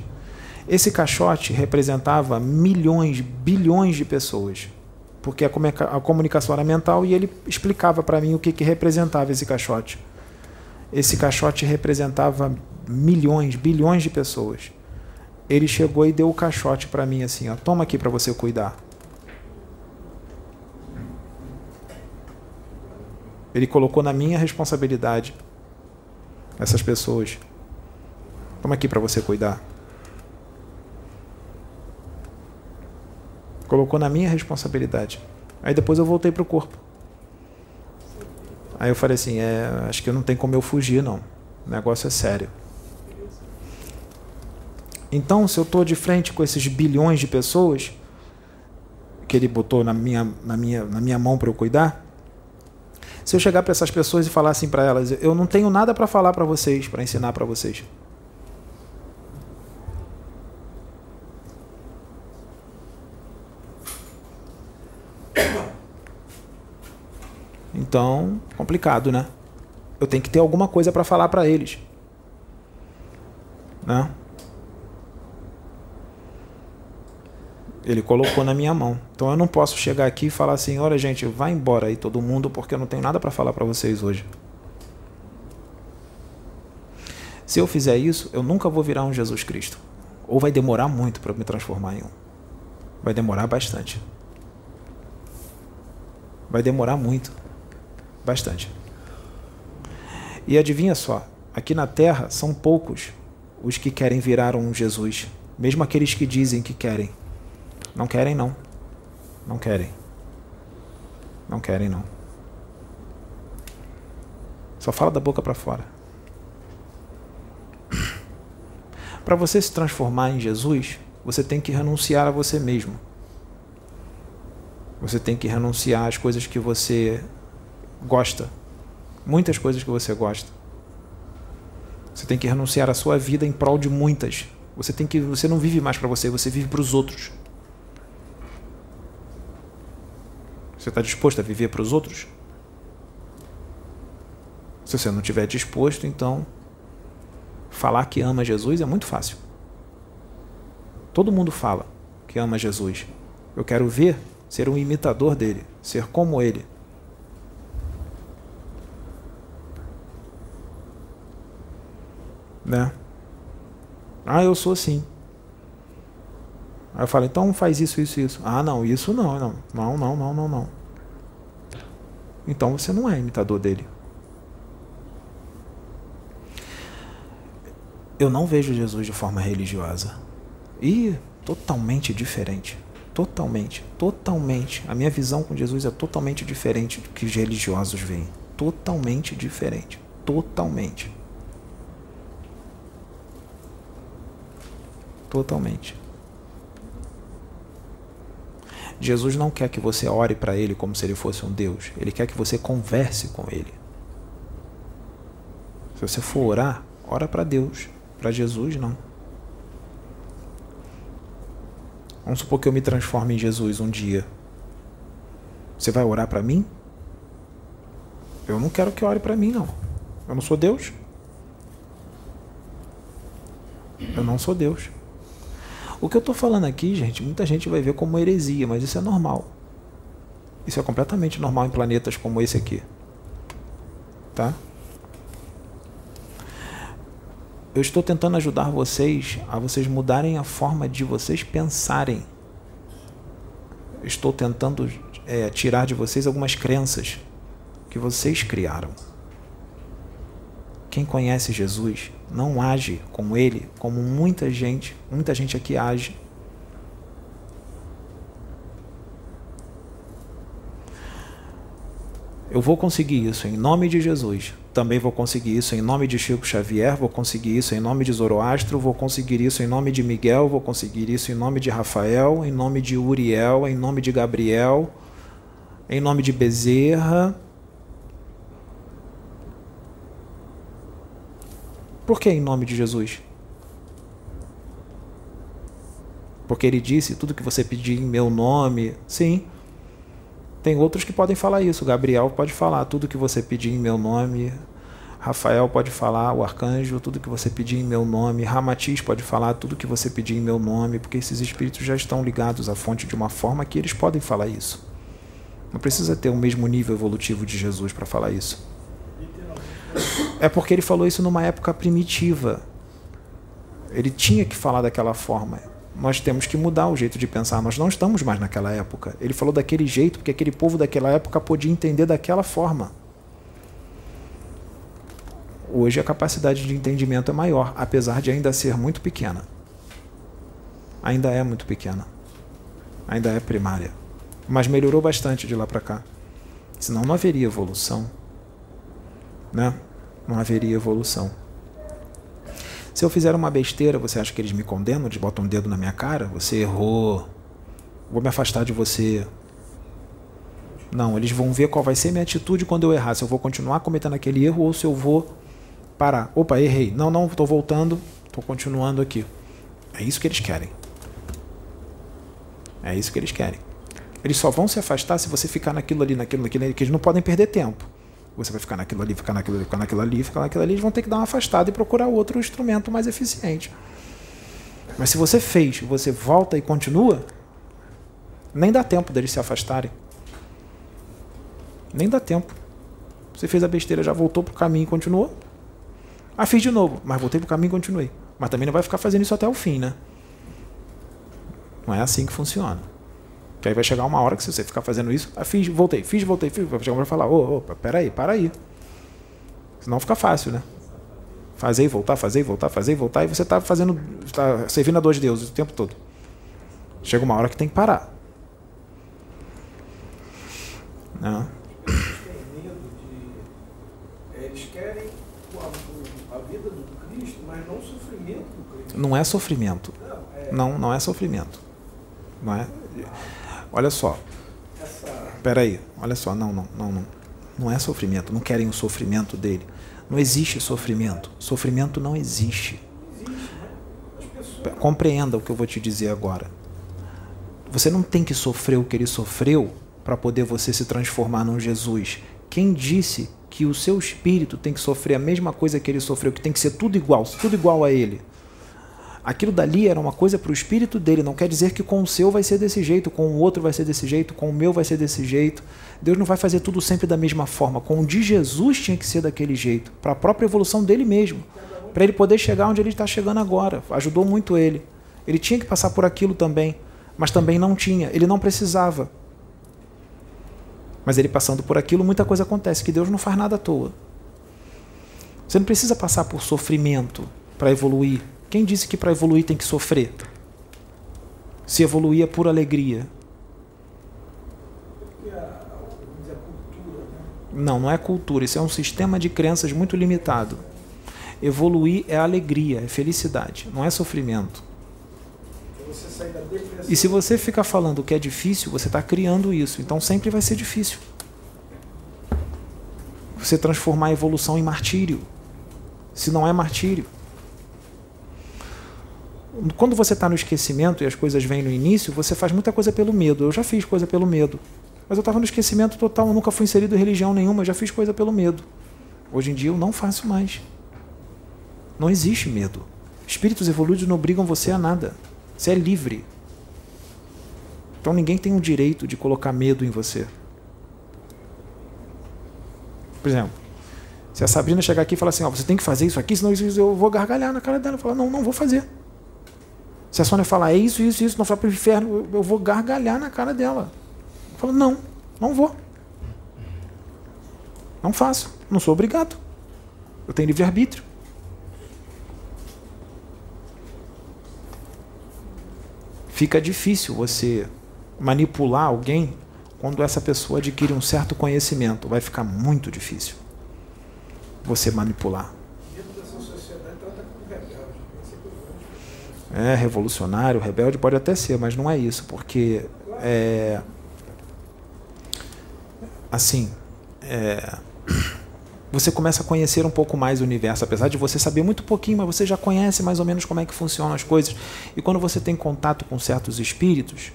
Esse caixote representava milhões, bilhões de pessoas, porque a comunicação era mental e ele explicava para mim o que, que representava esse caixote. Esse caixote representava milhões, bilhões de pessoas. Ele chegou e deu o caixote para mim assim, ó, toma aqui para você cuidar. Ele colocou na minha responsabilidade essas pessoas. Toma aqui para você cuidar. Colocou na minha responsabilidade. Aí depois eu voltei pro corpo. Aí eu falei assim, é, acho que não tem como eu fugir não. O negócio é sério. Então, se eu estou de frente com esses bilhões de pessoas que ele botou na minha, na minha, na minha mão para eu cuidar, se eu chegar para essas pessoas e falar assim para elas, eu não tenho nada para falar para vocês, para ensinar para vocês. Então, complicado, né? Eu tenho que ter alguma coisa para falar para eles. Né? Ele colocou na minha mão. Então eu não posso chegar aqui e falar assim: olha, gente, vai embora aí todo mundo, porque eu não tenho nada para falar para vocês hoje. Se eu fizer isso, eu nunca vou virar um Jesus Cristo. Ou vai demorar muito para me transformar em um. Vai demorar bastante. Vai demorar muito. Bastante. E adivinha só, aqui na Terra são poucos os que querem virar um Jesus, mesmo aqueles que dizem que querem. Não querem, não. Não querem. Não querem, não. Só fala da boca para fora. Para você se transformar em Jesus, você tem que renunciar a você mesmo. Você tem que renunciar às coisas que você gosta. Muitas coisas que você gosta. Você tem que renunciar à sua vida em prol de muitas. Você tem que você não vive mais para você, você vive para os outros. Você está disposto a viver para os outros? Se você não estiver disposto, então falar que ama Jesus é muito fácil. Todo mundo fala que ama Jesus. Eu quero ver ser um imitador dele, ser como ele. Né? Ah, eu sou assim. Aí eu falo, então faz isso, isso, isso. Ah, não, isso não, não. Não, não, não, não, não. Então você não é imitador dele. Eu não vejo Jesus de forma religiosa. E totalmente diferente. Totalmente, totalmente. A minha visão com Jesus é totalmente diferente do que os religiosos veem. Totalmente diferente. Totalmente. Totalmente. Jesus não quer que você ore para ele como se ele fosse um Deus. Ele quer que você converse com ele. Se você for orar, ora para Deus. Para Jesus, não. Vamos supor que eu me transforme em Jesus um dia. Você vai orar para mim? Eu não quero que ore para mim, não. Eu não sou Deus. Eu não sou Deus. O que eu estou falando aqui, gente, muita gente vai ver como heresia, mas isso é normal. Isso é completamente normal em planetas como esse aqui. Tá? Eu estou tentando ajudar vocês a vocês mudarem a forma de vocês pensarem. Estou tentando é, tirar de vocês algumas crenças que vocês criaram. Quem conhece Jesus não age como ele, como muita gente, muita gente aqui age. Eu vou conseguir isso em nome de Jesus. Também vou conseguir isso em nome de Chico Xavier, vou conseguir isso em nome de Zoroastro, vou conseguir isso em nome de Miguel, vou conseguir isso em nome de Rafael, em nome de Uriel, em nome de Gabriel, em nome de Bezerra, Por que em nome de Jesus? Porque ele disse: tudo que você pedir em meu nome. Sim. Tem outros que podem falar isso. Gabriel pode falar: tudo que você pedir em meu nome. Rafael pode falar, o arcanjo, tudo que você pedir em meu nome. Ramatiz pode falar tudo que você pedir em meu nome, porque esses espíritos já estão ligados à fonte de uma forma que eles podem falar isso. Não precisa ter o mesmo nível evolutivo de Jesus para falar isso. É porque ele falou isso numa época primitiva. Ele tinha que falar daquela forma. Nós temos que mudar o jeito de pensar. Nós não estamos mais naquela época. Ele falou daquele jeito porque aquele povo daquela época podia entender daquela forma. Hoje a capacidade de entendimento é maior, apesar de ainda ser muito pequena. Ainda é muito pequena. Ainda é primária. Mas melhorou bastante de lá para cá. Senão não haveria evolução. Né? Não haveria evolução. Se eu fizer uma besteira, você acha que eles me condenam? Eles botam um dedo na minha cara? Você errou. Vou me afastar de você. Não, eles vão ver qual vai ser minha atitude quando eu errar. Se eu vou continuar cometendo aquele erro ou se eu vou parar. Opa, errei. Não, não, estou voltando, estou continuando aqui. É isso que eles querem. É isso que eles querem. Eles só vão se afastar se você ficar naquilo ali, naquilo, naquilo, que eles não podem perder tempo. Você vai ficar naquilo ali, ficar naquilo ali, ficar naquilo ali, ficar naquilo ali, eles vão ter que dar uma afastada e procurar outro instrumento mais eficiente. Mas se você fez, você volta e continua, nem dá tempo deles se afastarem. Nem dá tempo. Você fez a besteira, já voltou para o caminho e continuou, ah, fiz de novo, mas voltei pro caminho e continuei. Mas também não vai ficar fazendo isso até o fim, né? Não é assim que funciona. Que aí vai chegar uma hora que se você ficar fazendo isso, ah, fiz, voltei, fiz, voltei, fiz, vai chegar uma hora e falar, ô, opa, peraí, para aí. Senão fica fácil, né? Fazer e voltar, fazer e voltar, fazer e voltar, e você está fazendo, está servindo a dois deuses o tempo todo. Chega uma hora que tem que parar. Não. não é sofrimento. Não, não é sofrimento. Não é. Olha só. Espera aí. Olha só. Não, não, não, não. Não é sofrimento. Não querem o sofrimento dele. Não existe sofrimento. Sofrimento não existe. Compreenda o que eu vou te dizer agora. Você não tem que sofrer o que ele sofreu para poder você se transformar num Jesus. Quem disse que o seu espírito tem que sofrer a mesma coisa que ele sofreu, que tem que ser tudo igual, tudo igual a ele? Aquilo dali era uma coisa para o espírito dele, não quer dizer que com o seu vai ser desse jeito, com o outro vai ser desse jeito, com o meu vai ser desse jeito. Deus não vai fazer tudo sempre da mesma forma. Com o de Jesus tinha que ser daquele jeito, para a própria evolução dele mesmo, para ele poder chegar onde ele está chegando agora. Ajudou muito ele. Ele tinha que passar por aquilo também, mas também não tinha, ele não precisava. Mas ele passando por aquilo, muita coisa acontece, que Deus não faz nada à toa. Você não precisa passar por sofrimento para evoluir. Quem disse que para evoluir tem que sofrer? Se evoluir é por alegria. Não, não é cultura. Isso é um sistema de crenças muito limitado. Evoluir é alegria, é felicidade, não é sofrimento. E se você ficar falando que é difícil, você está criando isso. Então sempre vai ser difícil. Você transformar a evolução em martírio. Se não é martírio quando você está no esquecimento e as coisas vêm no início, você faz muita coisa pelo medo. Eu já fiz coisa pelo medo. Mas eu estava no esquecimento total, eu nunca fui inserido em religião nenhuma, já fiz coisa pelo medo. Hoje em dia eu não faço mais. Não existe medo. Espíritos evoluídos não obrigam você a nada. Você é livre. Então ninguém tem o direito de colocar medo em você. Por exemplo, se a Sabrina chegar aqui e falar assim, ó, você tem que fazer isso aqui, senão eu vou gargalhar na cara dela. Falar, não, não vou fazer. Se a Sônia falar é isso, isso, isso, não for para o inferno, eu vou gargalhar na cara dela. Eu falo, não, não vou. Não faço, não sou obrigado. Eu tenho livre-arbítrio. Fica difícil você manipular alguém quando essa pessoa adquire um certo conhecimento. Vai ficar muito difícil você manipular. É, revolucionário, rebelde, pode até ser, mas não é isso, porque é, assim, é, você começa a conhecer um pouco mais o universo, apesar de você saber muito pouquinho, mas você já conhece mais ou menos como é que funcionam as coisas. E quando você tem contato com certos espíritos,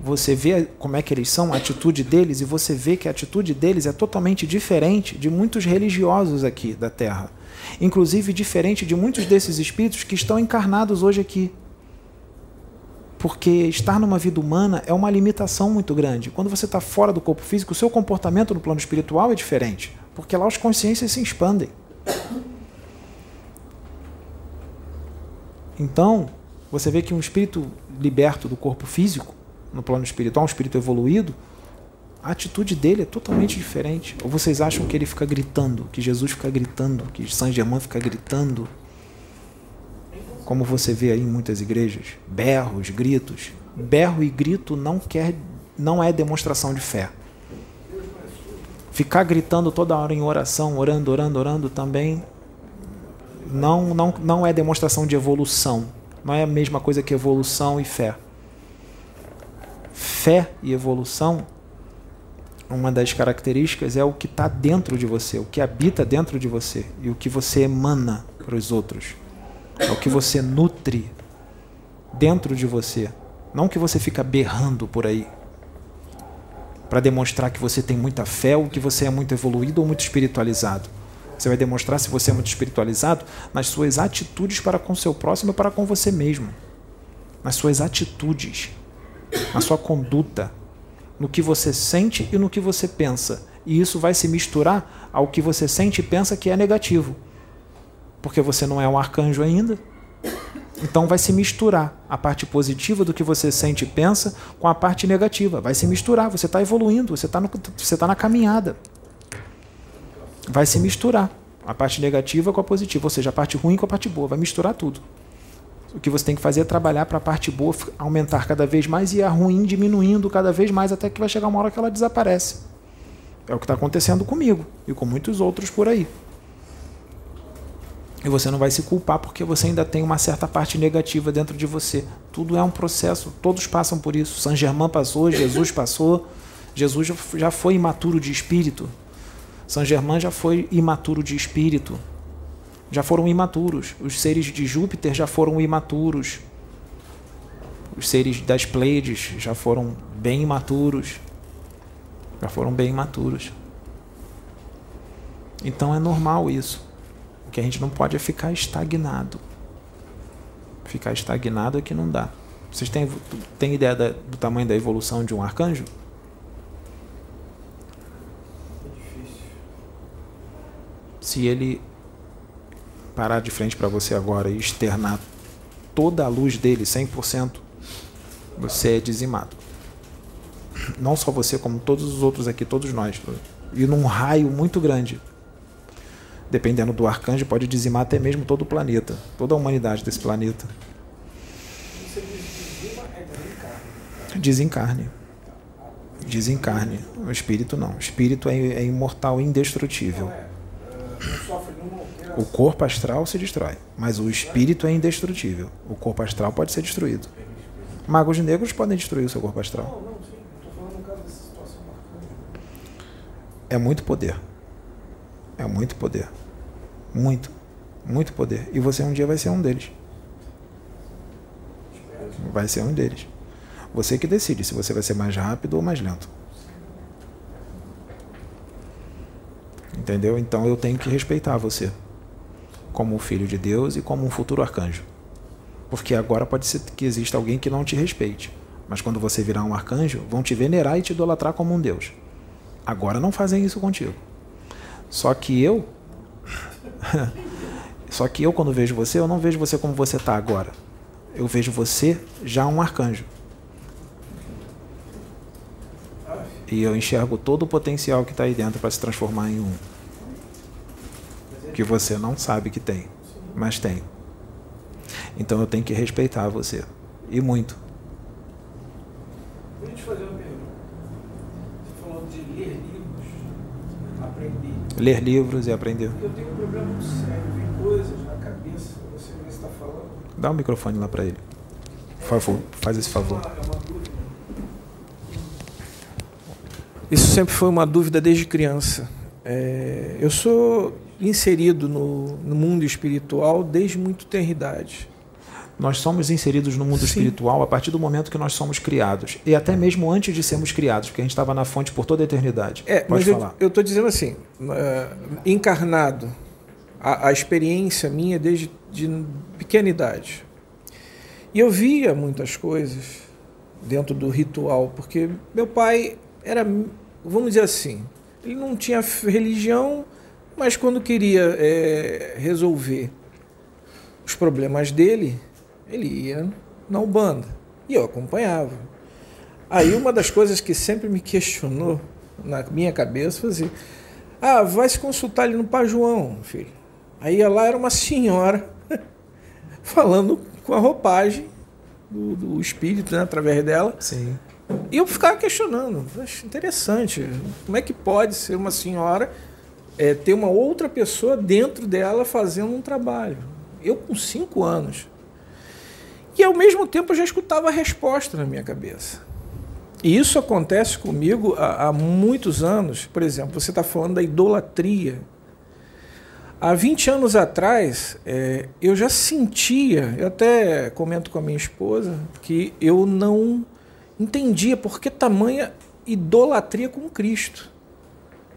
você vê como é que eles são, a atitude deles, e você vê que a atitude deles é totalmente diferente de muitos religiosos aqui da Terra. Inclusive diferente de muitos desses espíritos que estão encarnados hoje aqui. Porque estar numa vida humana é uma limitação muito grande. Quando você está fora do corpo físico, o seu comportamento no plano espiritual é diferente. Porque lá as consciências se expandem. Então, você vê que um espírito liberto do corpo físico, no plano espiritual, um espírito evoluído, a atitude dele é totalmente diferente. Ou vocês acham que ele fica gritando, que Jesus fica gritando, que Saint Germain fica gritando? Como você vê aí em muitas igrejas, berros, gritos. Berro e grito não quer não é demonstração de fé. Ficar gritando toda hora em oração, orando, orando, orando também não não não é demonstração de evolução. Não é a mesma coisa que evolução e fé. Fé e evolução uma das características é o que está dentro de você, o que habita dentro de você e o que você emana para os outros. É o que você nutre dentro de você. Não que você fica berrando por aí para demonstrar que você tem muita fé ou que você é muito evoluído ou muito espiritualizado. Você vai demonstrar se você é muito espiritualizado nas suas atitudes para com seu próximo e para com você mesmo. Nas suas atitudes, na sua conduta, no que você sente e no que você pensa. E isso vai se misturar ao que você sente e pensa que é negativo. Porque você não é um arcanjo ainda. Então vai se misturar a parte positiva do que você sente e pensa com a parte negativa. Vai se misturar, você está evoluindo, você está tá na caminhada. Vai se misturar a parte negativa com a positiva, ou seja, a parte ruim com a parte boa. Vai misturar tudo. O que você tem que fazer é trabalhar para a parte boa aumentar cada vez mais e a ruim diminuindo cada vez mais até que vai chegar uma hora que ela desaparece. É o que está acontecendo comigo e com muitos outros por aí. E você não vai se culpar porque você ainda tem uma certa parte negativa dentro de você. Tudo é um processo, todos passam por isso. Saint Germain passou, Jesus passou. Jesus já foi imaturo de espírito. Saint Germain já foi imaturo de espírito já foram imaturos. Os seres de Júpiter já foram imaturos. Os seres das Pleiades já foram bem imaturos. Já foram bem imaturos. Então é normal isso. O que a gente não pode é ficar estagnado. Ficar estagnado é que não dá. Vocês têm, têm ideia da, do tamanho da evolução de um arcanjo? Se ele parar de frente para você agora e externar toda a luz dele 100%, você é dizimado. Não só você, como todos os outros aqui, todos nós. E num raio muito grande. Dependendo do arcanjo, pode dizimar até mesmo todo o planeta, toda a humanidade desse planeta. Desencarne. Desencarne. O espírito não. O espírito é, é imortal, indestrutível. O corpo astral se destrói, mas o espírito é indestrutível. O corpo astral pode ser destruído. Magos negros podem destruir o seu corpo astral. É muito poder. É muito poder. Muito. Muito poder. E você um dia vai ser um deles. Vai ser um deles. Você que decide se você vai ser mais rápido ou mais lento. Entendeu? Então eu tenho que respeitar você como um filho de Deus e como um futuro arcanjo. Porque agora pode ser que exista alguém que não te respeite, mas quando você virar um arcanjo, vão te venerar e te idolatrar como um Deus. Agora não fazem isso contigo. Só que eu. Só que eu, quando vejo você, eu não vejo você como você está agora. Eu vejo você já um arcanjo. E eu enxergo todo o potencial que está aí dentro para se transformar em um que você não sabe que tem, mas tem. Então eu tenho que respeitar você. E muito. Deixa eu te fazer uma pergunta. Você falou de ler livros, aprender. Ler livros e aprender. Eu tenho um problema muito sério, vem coisas na cabeça, você se está falando. Dá o um microfone lá para ele. Por favor, faz esse favor. É uma dúvida. Isso sempre foi uma dúvida desde criança. É, eu sou inserido no, no mundo espiritual desde muito tenra idade. Nós somos inseridos no mundo Sim. espiritual a partir do momento que nós somos criados. E até mesmo antes de sermos criados, porque a gente estava na fonte por toda a eternidade. É, Pode mas eu, falar. eu estou dizendo assim, eh, encarnado, a, a experiência minha desde de pequena idade. E eu via muitas coisas dentro do ritual, porque meu pai era, vamos dizer assim, ele não tinha religião, mas quando queria eh, resolver os problemas dele, ele ia na Ubanda. E eu acompanhava. Aí uma das coisas que sempre me questionou na minha cabeça foi assim, ah, vai se consultar ali no Pai João, filho. Aí lá era uma senhora falando com a roupagem do, do espírito, né, através dela. Sim. E eu ficava questionando, acho interessante, como é que pode ser uma senhora é, ter uma outra pessoa dentro dela fazendo um trabalho? Eu com cinco anos. E ao mesmo tempo eu já escutava a resposta na minha cabeça. E isso acontece comigo há, há muitos anos. Por exemplo, você está falando da idolatria. Há 20 anos atrás, é, eu já sentia, eu até comento com a minha esposa, que eu não entendia por que tamanha idolatria com Cristo.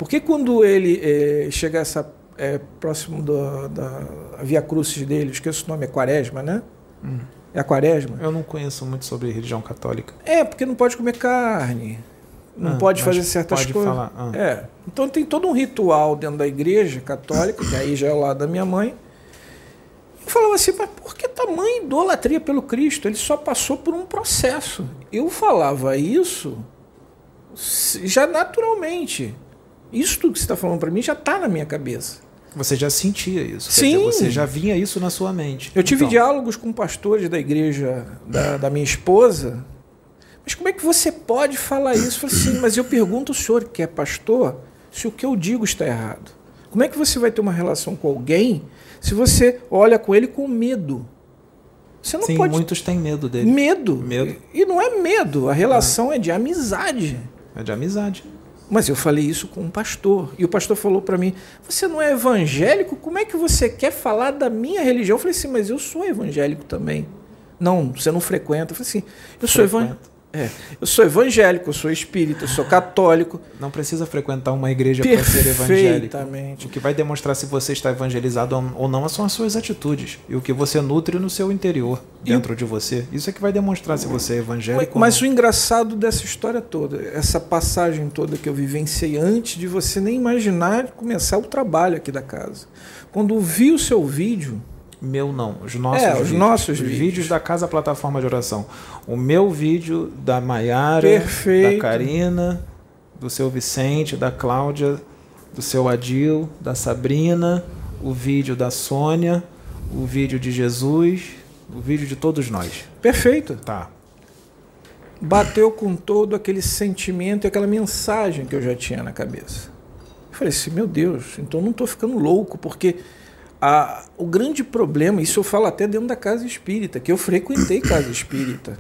Porque quando ele é, chegasse é, próximo do, da Via Crucis dele, esqueço o nome, é Quaresma, né? Hum. É a Quaresma? Eu não conheço muito sobre religião católica. É, porque não pode comer carne, não Ah, pode fazer certas pode coisas. falar, ah. É. Então tem todo um ritual dentro da igreja católica, que aí já é o lado da minha mãe. Eu falava assim, mas por que tamanha idolatria pelo Cristo? Ele só passou por um processo. Eu falava isso já naturalmente. Isso tudo que você está falando para mim já está na minha cabeça. Você já sentia isso. Sim. dizer, você já vinha isso na sua mente. Eu tive Então, diálogos com pastores da igreja da, da minha esposa. Mas como é que você pode falar isso? Eu falei assim, mas eu pergunto ao senhor que é pastor se o que eu digo está errado. Como é que você vai ter uma relação com alguém se você olha com ele com medo? Você não Sim, pode. muitos têm medo dele. Medo. Medo. E não é medo, a relação é de amizade. É de amizade. Mas eu falei isso com um pastor. E o pastor falou para mim: Você não é evangélico? Como é que você quer falar da minha religião? Eu falei assim: Mas eu sou evangélico também. Não, você não frequenta. Eu falei assim: Eu sou evangélico. É, eu sou evangélico, eu sou espírita, eu sou católico. Não precisa frequentar uma igreja para ser evangélico. O que vai demonstrar se você está evangelizado ou não são as suas atitudes e o que você nutre no seu interior, E dentro de você. Isso é que vai demonstrar se você é evangélico Mas ou o engraçado dessa história toda, essa passagem toda que eu vivenciei antes de você nem imaginar começar o trabalho aqui da casa. Quando vi o seu vídeo. Meu não, os nossos É, os vídeos. nossos os vídeos. vídeos da Casa Plataforma de Oração. O meu vídeo da Maiara, Perfeito. da Karina, do seu Vicente, da Cláudia, do seu Adil, da Sabrina, o vídeo da Sônia, o vídeo de Jesus, o vídeo de todos nós. perfeito. Tá. bateu com todo aquele sentimento e aquela mensagem que eu já tinha na cabeça. Eu falei assim, meu Deus, então não estou ficando louco, porque a, o grande problema, isso eu falo até dentro da casa espírita, que eu frequentei casa espírita.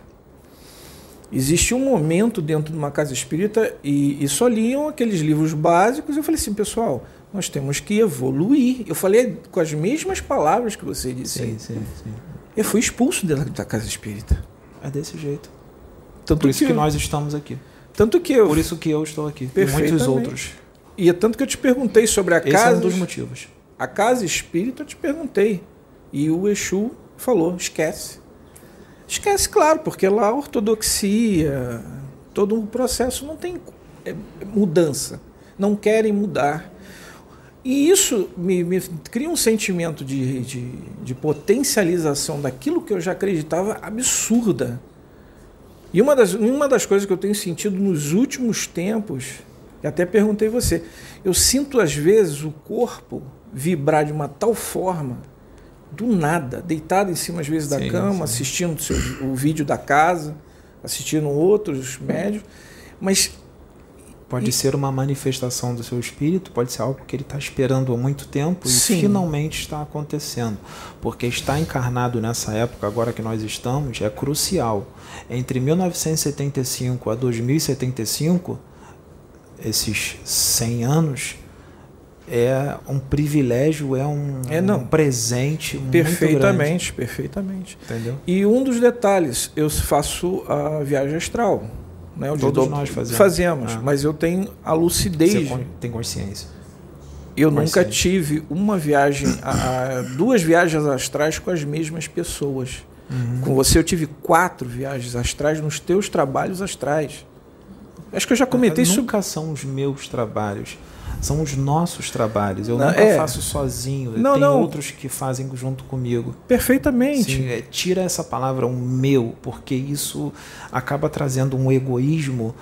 Existia um momento dentro de uma casa espírita e, e só liam aqueles livros básicos. Eu falei assim, pessoal, nós temos que evoluir. Eu falei com as mesmas palavras que você disse. Sim, sim, sim. Eu fui expulso dentro da casa espírita. É desse jeito. Tanto Por isso que que, nós estamos aqui. tanto que eu Por isso que eu estou aqui. E muitos outros. E é tanto que eu te perguntei sobre a Esse casa. é um dos motivos. A casa espírita eu te perguntei. E o Exu falou: esquece. Esquece, claro, porque lá a ortodoxia, todo o processo não tem é, mudança. Não querem mudar. E isso me, me cria um sentimento de, de, de potencialização daquilo que eu já acreditava absurda. E uma das, uma das coisas que eu tenho sentido nos últimos tempos, e até perguntei você, eu sinto às vezes o corpo vibrar de uma tal forma, do nada, deitado em cima às vezes da Sim, cama, sim. assistindo o, seu, o vídeo da casa, assistindo outros médios, mas Pode ser uma manifestação do seu espírito, pode ser algo que ele está esperando há muito tempo e Sim. finalmente está acontecendo. Porque estar encarnado nessa época, agora que nós estamos, é crucial. Entre 1975 a 2075, esses 100 anos, é um privilégio, é um, É, não. um presente muito Perfeitamente, perfeitamente. Entendeu? E um dos detalhes, eu faço a viagem astral. Né? Todos nós fazemos. Fazemos, Ah. mas eu tenho a Você lucidez. con- tem consciência. Eu Mas nunca tive uma viagem, a- a- duas viagens astrais com as mesmas pessoas. Uhum. Com você eu tive quatro viagens astrais nos teus trabalhos astrais. Acho que eu já comentei isso. Nunca são os meus trabalhos. São os nossos trabalhos. Eu Não, nunca é. faço sozinho. Não, Tem não. outros que fazem junto comigo. Perfeitamente. Sim, é, tira essa palavra um meu, porque isso acaba trazendo um egoísmo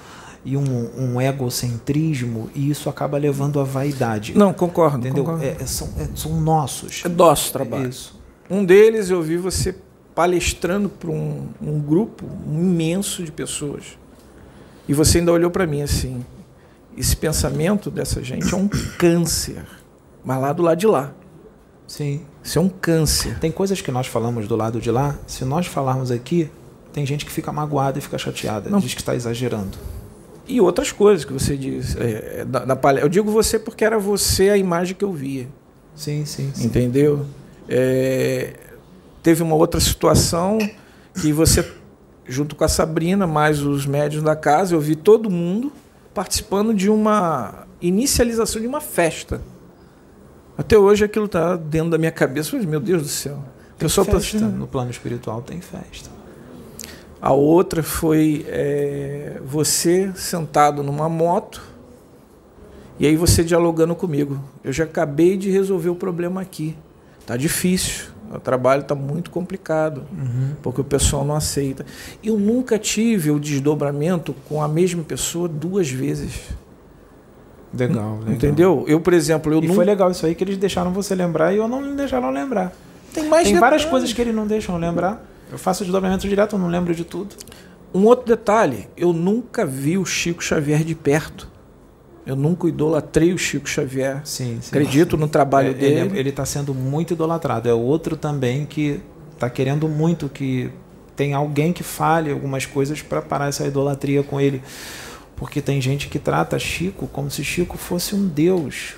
e um, um egocentrismo, e isso acaba levando à vaidade. Não, concordo. entendeu? concordo. É- é- são, é- são nossos. É nosso trabalho. Isso. Um deles eu vi você palestrando para um, um grupo imenso de pessoas. E você ainda olhou para mim assim: esse pensamento dessa gente é um câncer. Mas lá do lado de lá. Sim. Isso é um câncer. Tem coisas que nós falamos do lado de lá, se nós falarmos aqui, tem gente que fica magoada e fica chateada, Não. diz que está exagerando. E outras coisas que você diz. é, é, da- da Eu digo você porque era você a imagem que eu via. Sim, sim, sim. Entendeu? É, teve uma outra situação que você, junto com a Sabrina, mais os médios da casa, eu vi todo mundo participando de uma inicialização de uma festa. Até hoje aquilo está dentro da minha cabeça. Falei, Meu Deus do céu. Tem pessoa festa. tá- No plano espiritual tem festa. A outra foi é, você sentado numa moto e aí você dialogando comigo. Eu já acabei de resolver o problema aqui. Tá difícil. O trabalho está muito complicado porque o pessoal não aceita. Eu nunca tive o desdobramento com a mesma pessoa duas vezes. Legal, legal. Entendeu? Eu, por exemplo, eu E nunca. foi legal isso aí que eles deixaram você lembrar e eu não deixaram lembrar. Tem mais Tem várias detalhes. coisas que eles não deixam lembrar. Eu faço desdobramento direto, eu não lembro de tudo. Um outro detalhe, eu nunca vi o Chico Xavier de perto. Eu nunca idolatrei o Chico Xavier. Sim, sim. Acredito no trabalho É, dele. Ele, ele está sendo muito idolatrado. É outro também que está querendo muito que tem alguém que fale algumas coisas para parar essa idolatria com ele. Porque tem gente que trata Chico como se Chico fosse um deus.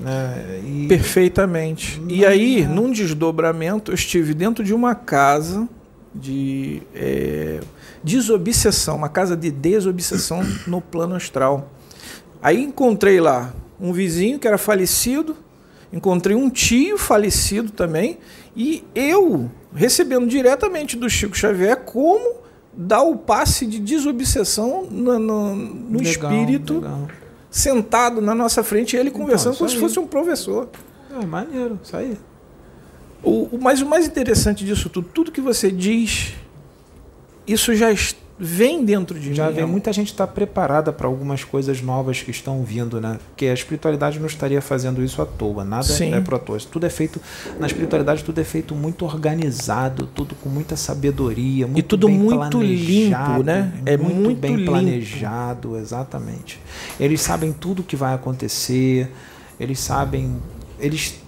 Né? E Perfeitamente. Não E aí, é. num desdobramento, eu estive dentro de uma casa de é, desobsessão, uma casa de desobsessão no plano astral. Aí encontrei lá um vizinho que era falecido, encontrei um tio falecido também, e eu recebendo diretamente do Chico Xavier como dar o passe de desobsessão no, no- no Legal, espírito, legal. sentado na nossa frente, e ele conversando isso como se fosse um professor. É maneiro, isso aí. O, o- mas o mais interessante disso tudo, tudo que você diz, isso já es- vem dentro de Já mim. vem muita gente está preparada para algumas coisas novas que estão vindo, né? Porque a espiritualidade não estaria fazendo isso à toa, nada Sim. é pro toa. Tudo é feito na espiritualidade, tudo é feito muito organizado, tudo com muita sabedoria, muito tudo bem muito planejado, limpo, né? É muito, muito bem limpo. planejado, exatamente. Eles sabem tudo o que vai acontecer, eles sabem, eles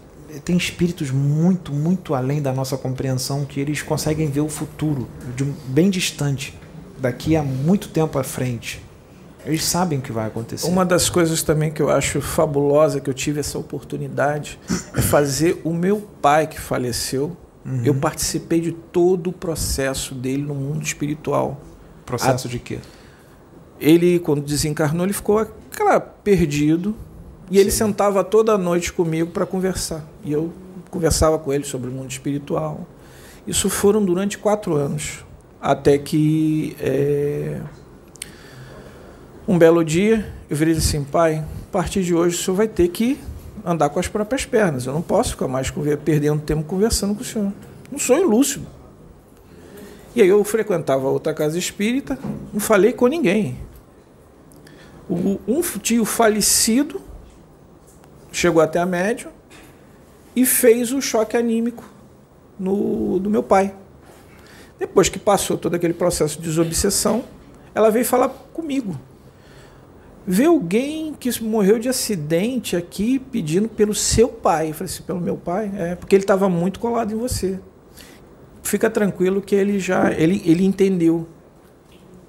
têm espíritos muito, muito além da nossa compreensão que eles conseguem ver o futuro de bem distante, daqui a muito tempo à frente. Eles sabem o que vai acontecer. Uma das coisas também que eu acho fabulosa, que eu tive essa oportunidade, é fazer o meu pai que faleceu. Uhum. Eu participei de todo o processo dele no mundo espiritual. Processo de quê? Ele, quando desencarnou, ele ficou aquela, perdido. E ele Sim. sentava toda noite comigo para conversar. E eu conversava com ele sobre o mundo espiritual. Isso foram durante quatro anos. Até que é, um belo dia eu virei assim, pai, a partir de hoje o senhor vai ter que andar com as próprias pernas. Eu não posso ficar mais perdendo tempo conversando com o senhor. Não sou ilúcido. E aí eu frequentava outra casa espírita, não falei com ninguém. Um tio falecido chegou até a médium e fez o choque anímico no, do meu pai. Depois que passou todo aquele processo de desobsessão, ela veio falar comigo. Vê alguém que morreu de acidente aqui pedindo pelo seu pai. Eu falei assim, pelo meu pai? É, porque ele estava muito colado em você. Fica tranquilo que ele já ele, ele entendeu.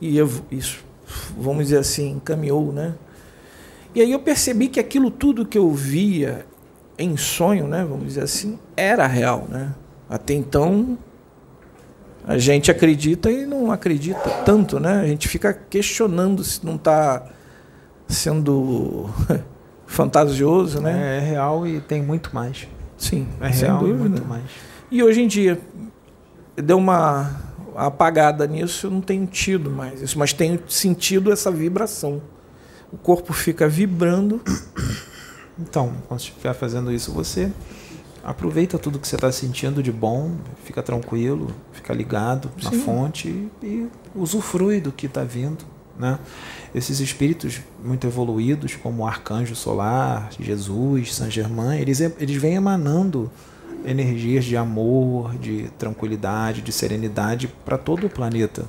E eu, isso, vamos dizer assim, encaminhou, né? E aí eu percebi que aquilo tudo que eu via em sonho, né, vamos dizer assim, era real, né? Até então a gente acredita e não acredita tanto, né? A gente fica questionando se não está sendo fantasioso, né? É, é, real e tem muito mais. Sim, é real e muito mais. E hoje em dia deu uma apagada nisso, eu não tenho tido mais isso, mas tenho sentido essa vibração. O corpo fica vibrando. Então, quando estiver fazendo isso, você aproveita tudo que você está sentindo de bom, fica tranquilo, fica ligado na Sim. fonte e, e usufrui do que está vindo. Né? Esses espíritos muito evoluídos, como o Arcanjo Solar, Jesus, Saint Germain, eles, eles vêm emanando energias de amor, de tranquilidade, de serenidade para todo o planeta,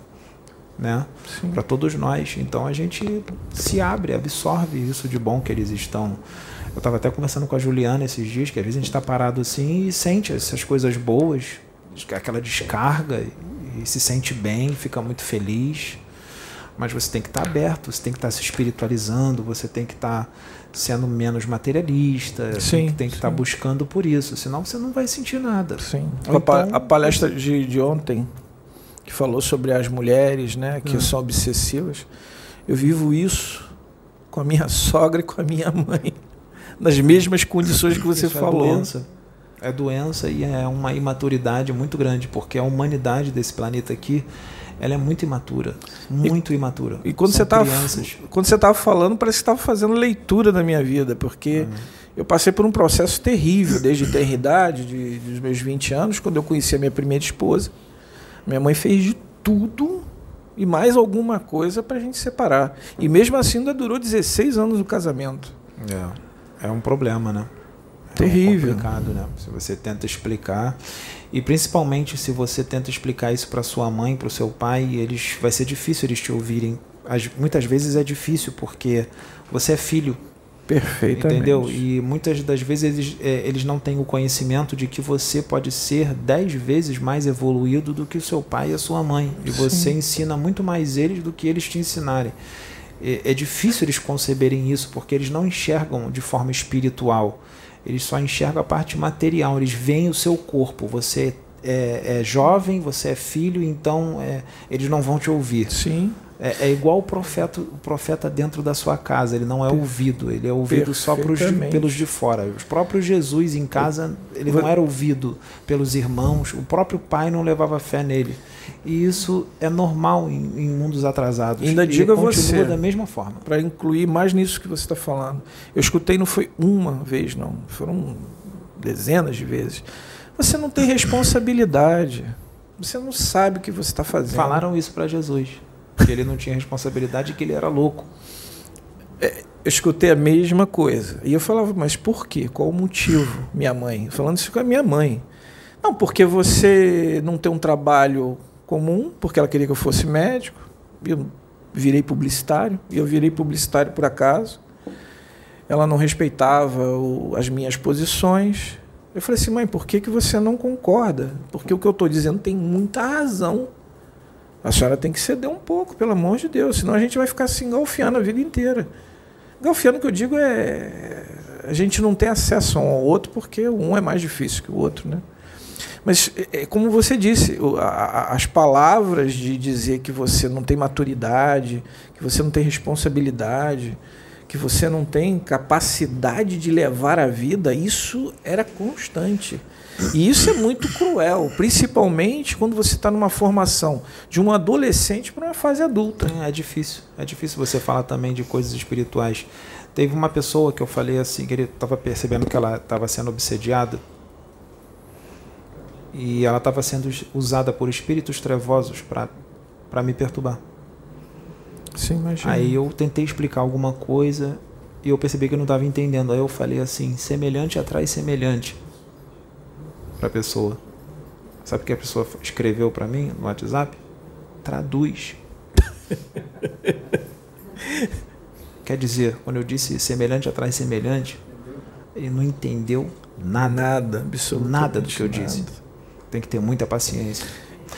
né? Para todos nós. Então a gente se abre, absorve isso de bom que eles estão. Eu estava até conversando com a Juliana esses dias, que às vezes a gente está parado assim e sente essas coisas boas, aquela descarga e, e se sente bem, fica muito feliz. Mas você tem que estar tá aberto, você tem que estar tá se espiritualizando, você tem que estar tá sendo menos materialista, sim, tem que estar tá buscando por isso, senão você não vai sentir nada. Sim. Então, a palestra de, de ontem, que falou sobre as mulheres né, que hum. são obsessivas, eu vivo isso com a minha sogra e com a minha mãe, nas mesmas condições que você isso é falou. É doença. é doença e é uma imaturidade muito grande, porque a humanidade desse planeta aqui ela é muito imatura, muito e, imatura. E quando São você estava quando você estava falando, parece que estava fazendo leitura da minha vida, porque uhum. eu passei por um processo terrível desde a eternidade, de, dos meus 20 anos, quando eu conheci a minha primeira esposa. Minha mãe fez de tudo e mais alguma coisa para a gente separar. E mesmo assim ainda durou 16 anos o casamento. É, é um problema, né? Terrível. É complicado, né? Se você tenta explicar e principalmente se você tenta explicar isso para sua mãe, para o seu pai, eles vai ser difícil eles te ouvirem. As, muitas vezes é difícil porque você é filho. Perfeitamente. Entendeu? E muitas das vezes eles, é, eles não têm o conhecimento de que você pode ser dez vezes mais evoluído do que o seu pai e a sua mãe. E Sim. você ensina muito mais eles do que eles te ensinarem. É, é difícil eles conceberem isso porque eles não enxergam de forma espiritual eles só enxergam a parte material, eles veem o seu corpo. Você é, é jovem, você é filho, então é, eles não vão te ouvir. Sim. É, é, igual o profeta, o profeta dentro da sua casa, ele não é ouvido, ele é ouvido só pelos, pelos de fora. Os próprios Jesus em casa, ele não era ouvido pelos irmãos, o próprio pai não levava fé nele. E isso é normal em, em mundos atrasados. Ainda diga você da mesma forma. Para incluir mais nisso que você está falando. Eu escutei não foi uma vez, não, foram dezenas de vezes. Você não tem responsabilidade. Você não sabe o que você está fazendo. Falaram isso para Jesus que ele não tinha responsabilidade e que ele era louco. É, eu escutei a mesma coisa. E eu falava, mas por quê? Qual o motivo? Minha mãe. Falando isso com a minha mãe. Não, porque você não tem um trabalho comum, porque ela queria que eu fosse médico. Eu virei publicitário. E eu virei publicitário por acaso. Ela não respeitava o, as minhas posições. Eu falei assim, mãe, por que, que você não concorda? Porque o que eu estou dizendo tem muita razão. A senhora tem que ceder um pouco, pelo amor de Deus, senão a gente vai ficar se engalfiando a vida inteira. Engalfiando, que eu digo, é. A gente não tem acesso um ao outro porque um é mais difícil que o outro, né? Mas, é, é como você disse, as palavras de dizer que você não tem maturidade, que você não tem responsabilidade, que você não tem capacidade de levar a vida, isso era constante. E isso é muito cruel, principalmente quando você está numa formação de um adolescente para uma fase adulta. É, é, difícil. É difícil você falar também de coisas espirituais. Teve uma pessoa que eu falei assim, que ele estava percebendo que ela estava sendo obsediada. E ela estava sendo usada por espíritos trevosos para me perturbar. Sim, imagina. Aí eu tentei explicar alguma coisa e eu percebi que eu não estava entendendo. Aí eu falei assim: semelhante atrai semelhante para a pessoa. Sabe o que a pessoa escreveu para mim no WhatsApp? Traduz. Quer dizer, quando eu disse semelhante atrai semelhante, ele não entendeu nada, nada, nada do que eu disse. Tem que ter muita paciência.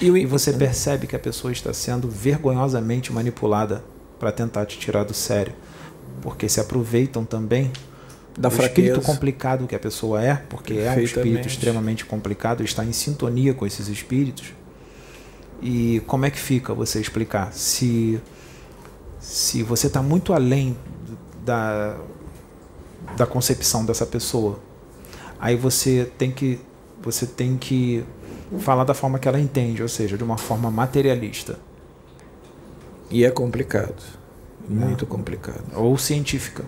E, e você percebe que a pessoa está sendo vergonhosamente manipulada para tentar te tirar do sério. porque se aproveitam também Da do espírito fraqueza. complicado que a pessoa é, porque é um espírito extremamente complicado, está em sintonia com esses espíritos. E como é que fica você explicar? Se, se você está muito além da, da concepção dessa pessoa, aí você tem que você tem que falar da forma que ela entende, ou seja, de uma forma materialista E é complicado. Né? Muito complicado. ou científica,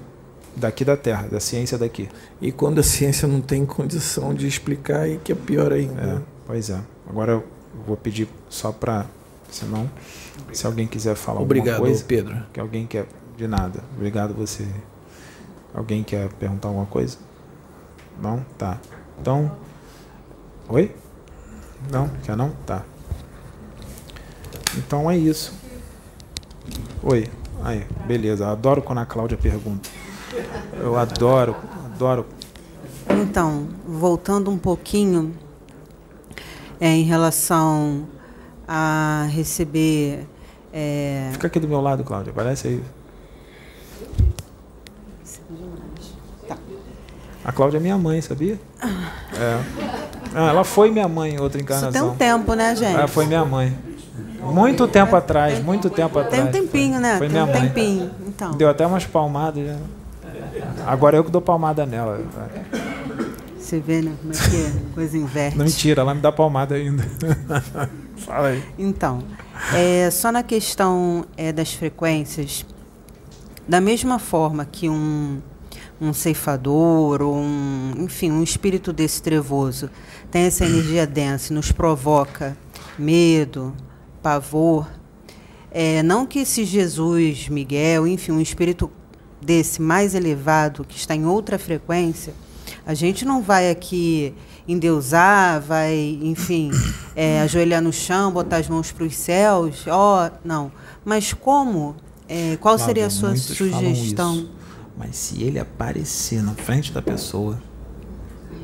daqui da Terra, da ciência daqui. E quando a ciência não tem condição de explicar, aí que é pior ainda. É, pois é. Agora eu vou pedir só para, senão, se alguém quiser falar Obrigado, alguma coisa, Pedro. que alguém quer de nada. Obrigado você. Alguém quer perguntar alguma coisa? Não, tá. Então, oi? Não, quer não? Tá. Então é isso. Oi. Aí, beleza. Adoro quando a Cláudia pergunta. Eu adoro, adoro. Então, voltando um pouquinho é, em relação a receber. é, Fica aqui do meu lado, Cláudia. Parece aí. Tá. A Cláudia é minha mãe, sabia? É. Ah, ela foi minha mãe em outra Isso tem encarnação. um tempo, né, gente? Ela foi minha mãe. Muito tempo atrás, muito tempo atrás. Tem um tempinho, né? Foi tem minha um mãe. tempinho. Então, Deu até umas palmadas. Já. Agora eu que dou palmada nela. você vê, né? Como é que é? Coisa inverte. Não mentira, ela me dá palmada ainda. Fala aí. Então, é, só na questão é, das frequências, da mesma forma que um, um ceifador ou um, enfim, um espírito desse trevoso tem essa energia densa e nos provoca medo, pavor, é, não que esse Jesus, Miguel, enfim, um espírito desse mais elevado, que está em outra frequência, a gente não vai aqui endeusar, vai, enfim, é, ajoelhar no chão, botar as mãos para os céus, ó, não. Mas como? É, qual seria a sua sugestão? isso. Mas se ele aparecer na frente da pessoa,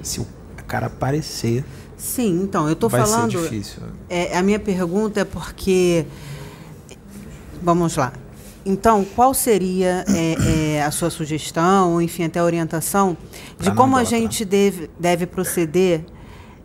se o cara aparecer, Sim, então, eu estou vai falando. ser difícil. É, a minha pergunta é porque. Vamos lá. Então, qual seria é, é, a sua sugestão, ou enfim, até a orientação, de Pra não como a gente deve, deve proceder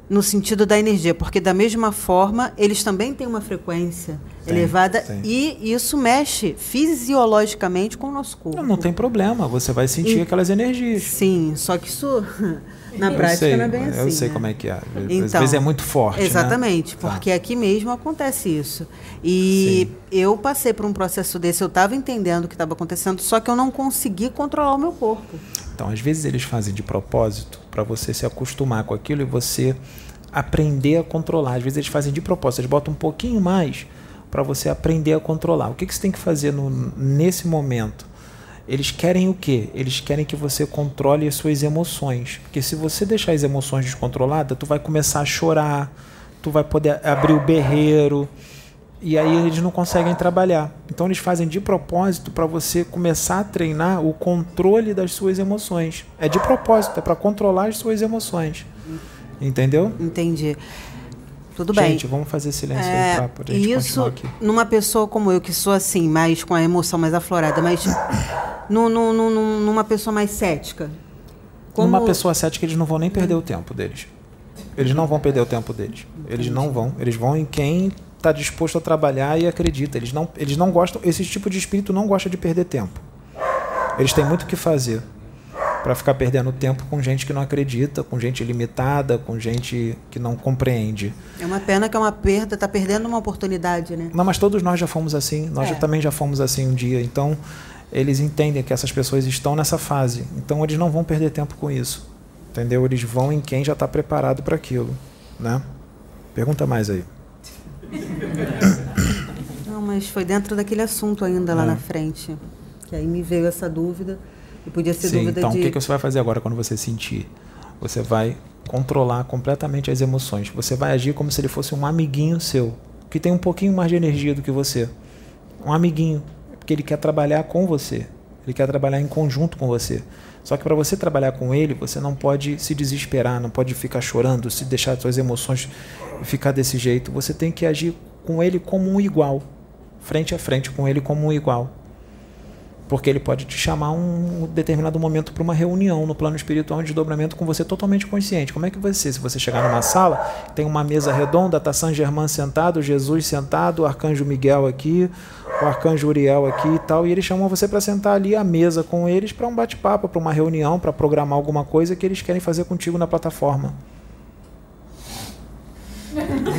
no sentido da energia? Porque, da mesma forma, eles também têm uma frequência Tem, elevada tem. e isso mexe fisiologicamente com o nosso corpo. Não, não tem problema, você vai sentir E- aquelas energias. Sim, só que isso, na Eu prática, sei, não é bem assim. Eu sei né? como é que é. Às Então, vezes é muito forte. né? Exatamente, Tá. porque aqui mesmo acontece isso. E eu passei por um processo desse, eu estava entendendo o que estava acontecendo, só que eu não consegui controlar o meu corpo. Então, às vezes eles fazem de propósito para você se acostumar com aquilo e você aprender a controlar. Às vezes eles fazem de propósito, eles botam um pouquinho mais para você aprender a controlar. O que, que você tem que fazer no- nesse momento? Eles querem o quê? Eles querem que você controle as suas emoções. Porque se você deixar as emoções descontroladas, tu vai começar a chorar, tu vai poder abrir o berreiro, e aí eles não conseguem trabalhar. Então eles fazem de propósito para você começar a treinar o controle das suas emoções. É de propósito, é para controlar as suas emoções. Entendeu? Entendi. Tudo bem. Gente, vamos fazer silêncio aí É, pra, pra gente isso aqui. numa pessoa como eu, que sou assim, mais com a emoção mais aflorada, mas nu- nu- nu- numa pessoa mais cética. Como- Numa pessoa cética, eles não vão nem perder o tempo deles. Eles não vão perder o tempo deles. Eles não vão. Eles vão em quem está disposto a trabalhar e acredita. Eles não, eles não gostam. Esse tipo de espírito não gosta de perder tempo. Eles têm muito o que fazer para ficar perdendo tempo com gente que não acredita, com gente limitada, com gente que não compreende. É uma pena que é uma perda, tá perdendo uma oportunidade, né? Não, mas todos nós já fomos assim. Nós É. já- também já fomos assim um dia. Então, eles entendem que essas pessoas estão nessa fase. Então, eles não vão perder tempo com isso. Entendeu? Eles vão em quem já está preparado para aquilo. Né? Pergunta mais aí. Não, mas foi dentro daquele assunto ainda lá É. na frente. Que aí me veio essa dúvida. E podia ser Sim, dúvida então, de. o que, que você vai fazer agora quando você sentir? Você vai controlar completamente as emoções. Você vai agir como se ele fosse um amiguinho seu, que tem um pouquinho mais de energia do que você. Um amiguinho, porque ele quer trabalhar com você. Ele quer trabalhar em conjunto com você. Só que para você trabalhar com ele, você não pode se desesperar, não pode ficar chorando, se deixar suas emoções ficar desse jeito. Você tem que agir com ele como um igual, frente a frente com ele como um igual. Porque ele pode te chamar um determinado momento para uma reunião no plano espiritual, um desdobramento com você totalmente consciente. Como é que você, se você chegar numa sala, tem uma mesa redonda, tá Saint Germain sentado, Jesus sentado, o arcanjo Miguel aqui, o arcanjo Uriel aqui e tal, e eles chamam você para sentar ali à mesa com eles para um bate-papo, para uma reunião, para programar alguma coisa que eles querem fazer contigo na plataforma.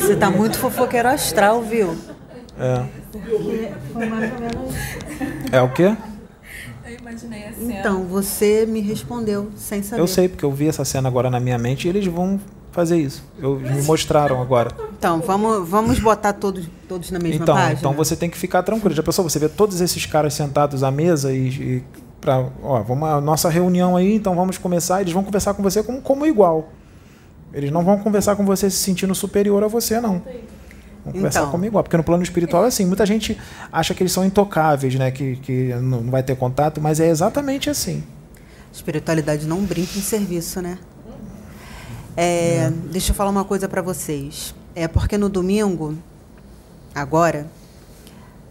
Você tá muito fofoqueiro astral, viu? É. Foi mais ou menos. É o quê? Imaginei a cena. Então, você me respondeu sem saber. Eu sei, porque eu vi essa cena agora na minha mente e eles vão fazer isso. Eu, me mostraram agora. Então, vamos, vamos botar todos, todos na mesma Então, página? então você tem que ficar tranquilo. Já pensou? Você vê todos esses caras sentados à mesa e, e para, ó, vamos a nossa reunião aí, então vamos começar. Eles vão conversar com você como, como igual. Eles não vão conversar com você se sentindo superior a você, não. Vão conversar Então. como igual. Porque no plano espiritual é assim. Muita gente acha que eles são intocáveis, né? Que, que não vai ter contato, mas é exatamente assim. Espiritualidade não brinca em serviço, né? É, Deixa eu falar uma coisa para vocês. É porque no domingo, agora,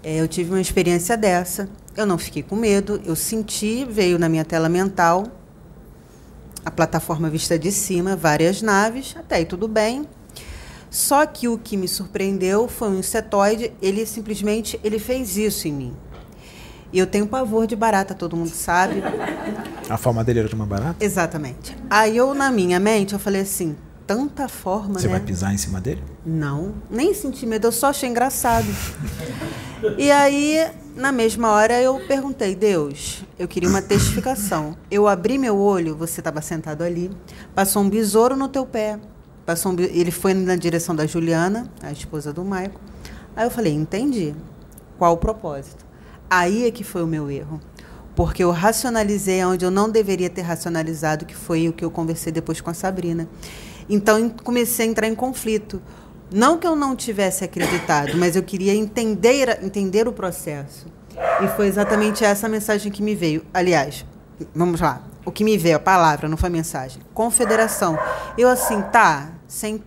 é, eu tive uma experiência dessa. Eu não fiquei com medo, eu senti, veio na minha tela mental a plataforma vista de cima, várias naves, até aí tudo bem. Só que o que me surpreendeu foi um insetoide, ele simplesmente ele fez isso em mim. E eu tenho pavor de barata, todo mundo sabe. A forma dele era de uma barata? Exatamente. Aí eu, na minha mente, eu falei assim, tanta forma, Você né? vai pisar em cima dele? Não, nem senti medo, eu só achei engraçado. E aí, na mesma hora, eu perguntei, Deus, eu queria uma testificação. Eu abri meu olho, você estava sentado ali, passou um besouro no teu pé. Passou um ele foi na direção da Juliana, a esposa do Maico. Aí eu falei, entendi. Qual o propósito? Aí é que foi o meu erro. Porque eu racionalizei onde eu não deveria ter racionalizado, que foi o que eu conversei depois com a Sabrina. Então comecei a entrar em conflito. Não que eu não tivesse acreditado, mas eu queria entender, entender o processo. E foi exatamente essa mensagem que me veio. Aliás, vamos lá. O que me veio, a palavra, não foi a mensagem. Confederação. Eu assim, tá, sem.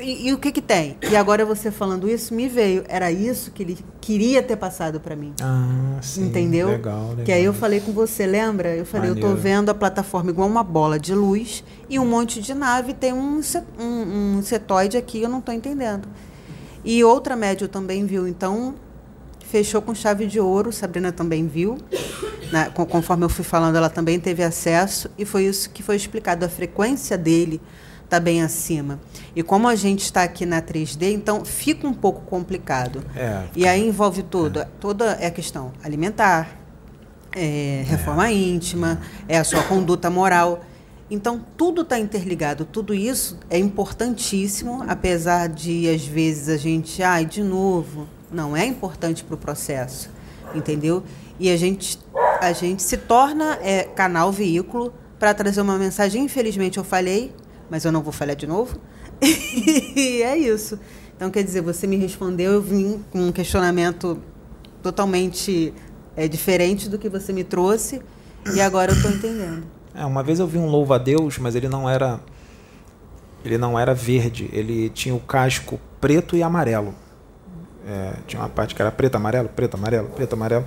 E, e o que que tem? E agora você falando isso, me veio. Era isso que ele queria ter passado para mim. Ah, sim. Entendeu? Legal, legal. Que aí eu falei com você, lembra? Eu falei, eu tô Maneiro. vendo a plataforma igual uma bola de luz e um monte de nave tem um, um, um setoide aqui, eu não tô entendendo. E outra média também viu, então fechou com chave de ouro, Sabrina também viu. né? Conforme eu fui falando, ela também teve acesso e foi isso que foi explicado. A frequência dele está bem acima. E como a gente está aqui na 3D, então fica um pouco complicado. É. E aí envolve tudo. Toda é a questão alimentar, é, reforma íntima, é a sua conduta moral. Então, tudo está interligado. Tudo isso é importantíssimo, apesar de, às vezes, a gente, ai, de novo, não é importante para o processo, entendeu? E a gente, a gente se torna é, canal, veículo, para trazer uma mensagem. Infelizmente, eu falhei, mas eu não vou falhar de novo. e é isso. Então, quer dizer, você me respondeu, eu vim com um questionamento totalmente é, diferente do que você me trouxe, e agora eu estou entendendo. É, uma vez eu vi um louva a Deus, mas ele não era ele não era verde, ele tinha o casco preto e amarelo. É, tinha uma parte que era preto, amarelo, preto, amarelo, preto, amarelo.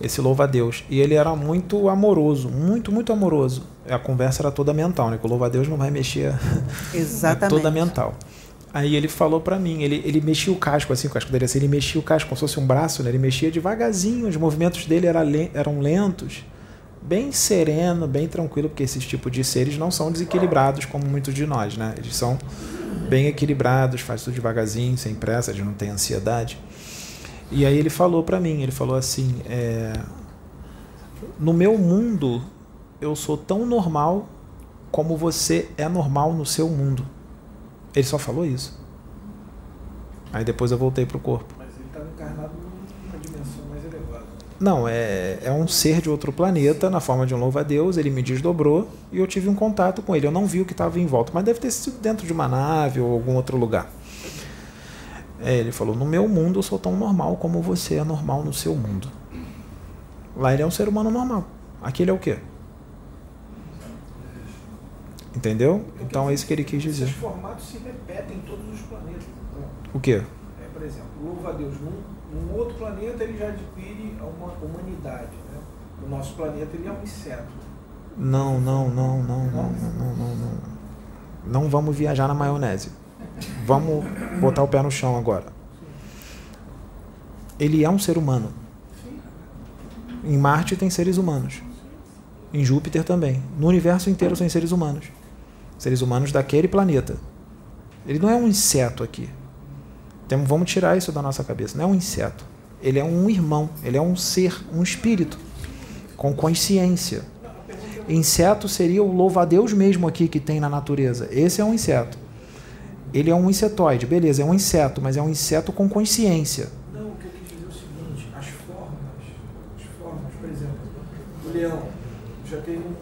Esse louva a Deus. E ele era muito amoroso, muito, muito amoroso. A conversa era toda mental, né? Que o louva a Deus não vai mexer. Exatamente. É toda mental. Aí ele falou pra mim, ele, ele mexia o casco assim, o casco dele assim, ele mexia o casco como se fosse um braço, né? Ele mexia devagarzinho, os movimentos dele era eram lentos, bem sereno, bem tranquilo, porque esses tipos de seres não são desequilibrados como muitos de nós, né? Eles são bem equilibrados, faz tudo devagarzinho, sem pressa, eles não têm ansiedade. E aí ele falou pra mim, ele falou assim, é, no meu mundo eu sou tão normal como você é normal no seu mundo. Ele só falou isso. Aí depois eu voltei pro corpo. Mas ele estava encarnado numa dimensão mais elevada. Não, é, é um ser de outro planeta, na forma de um louva-a-Deus, ele me desdobrou e eu tive um contato com ele. Eu não vi o que estava em volta, mas deve ter sido dentro de uma nave ou algum outro lugar. É, ele falou: No meu mundo eu sou tão normal como você é normal no seu mundo. Lá ele é um ser humano normal. Aqui ele é o quê? Entendeu? então é isso que ele quis dizer. Esses formatos se repetem em todos os planetas. O quê? É, por exemplo, louva a Deus, num, num, outro planeta ele já adquire uma humanidade. Né? No nosso planeta ele é um inseto. Não, não, não, não, não, não, não. Não, não vamos viajar na maionese. Vamos botar o pé no chão agora. Ele é um ser humano. Em Marte tem seres humanos. Em Júpiter também. No universo inteiro tem seres humanos. Seres humanos daquele planeta. Ele não é um inseto aqui. Então, vamos tirar isso da nossa cabeça. Não é um inseto. Ele é um irmão. Ele é um ser, um espírito com consciência. Inseto seria o louva-a-Deus mesmo aqui que tem na natureza. Esse é um inseto. Ele é um insetoide, beleza, é um inseto, mas é um inseto com consciência. Não, o que eu quis dizer é o seguinte, as formas, as formas, por exemplo, o leão já teve um,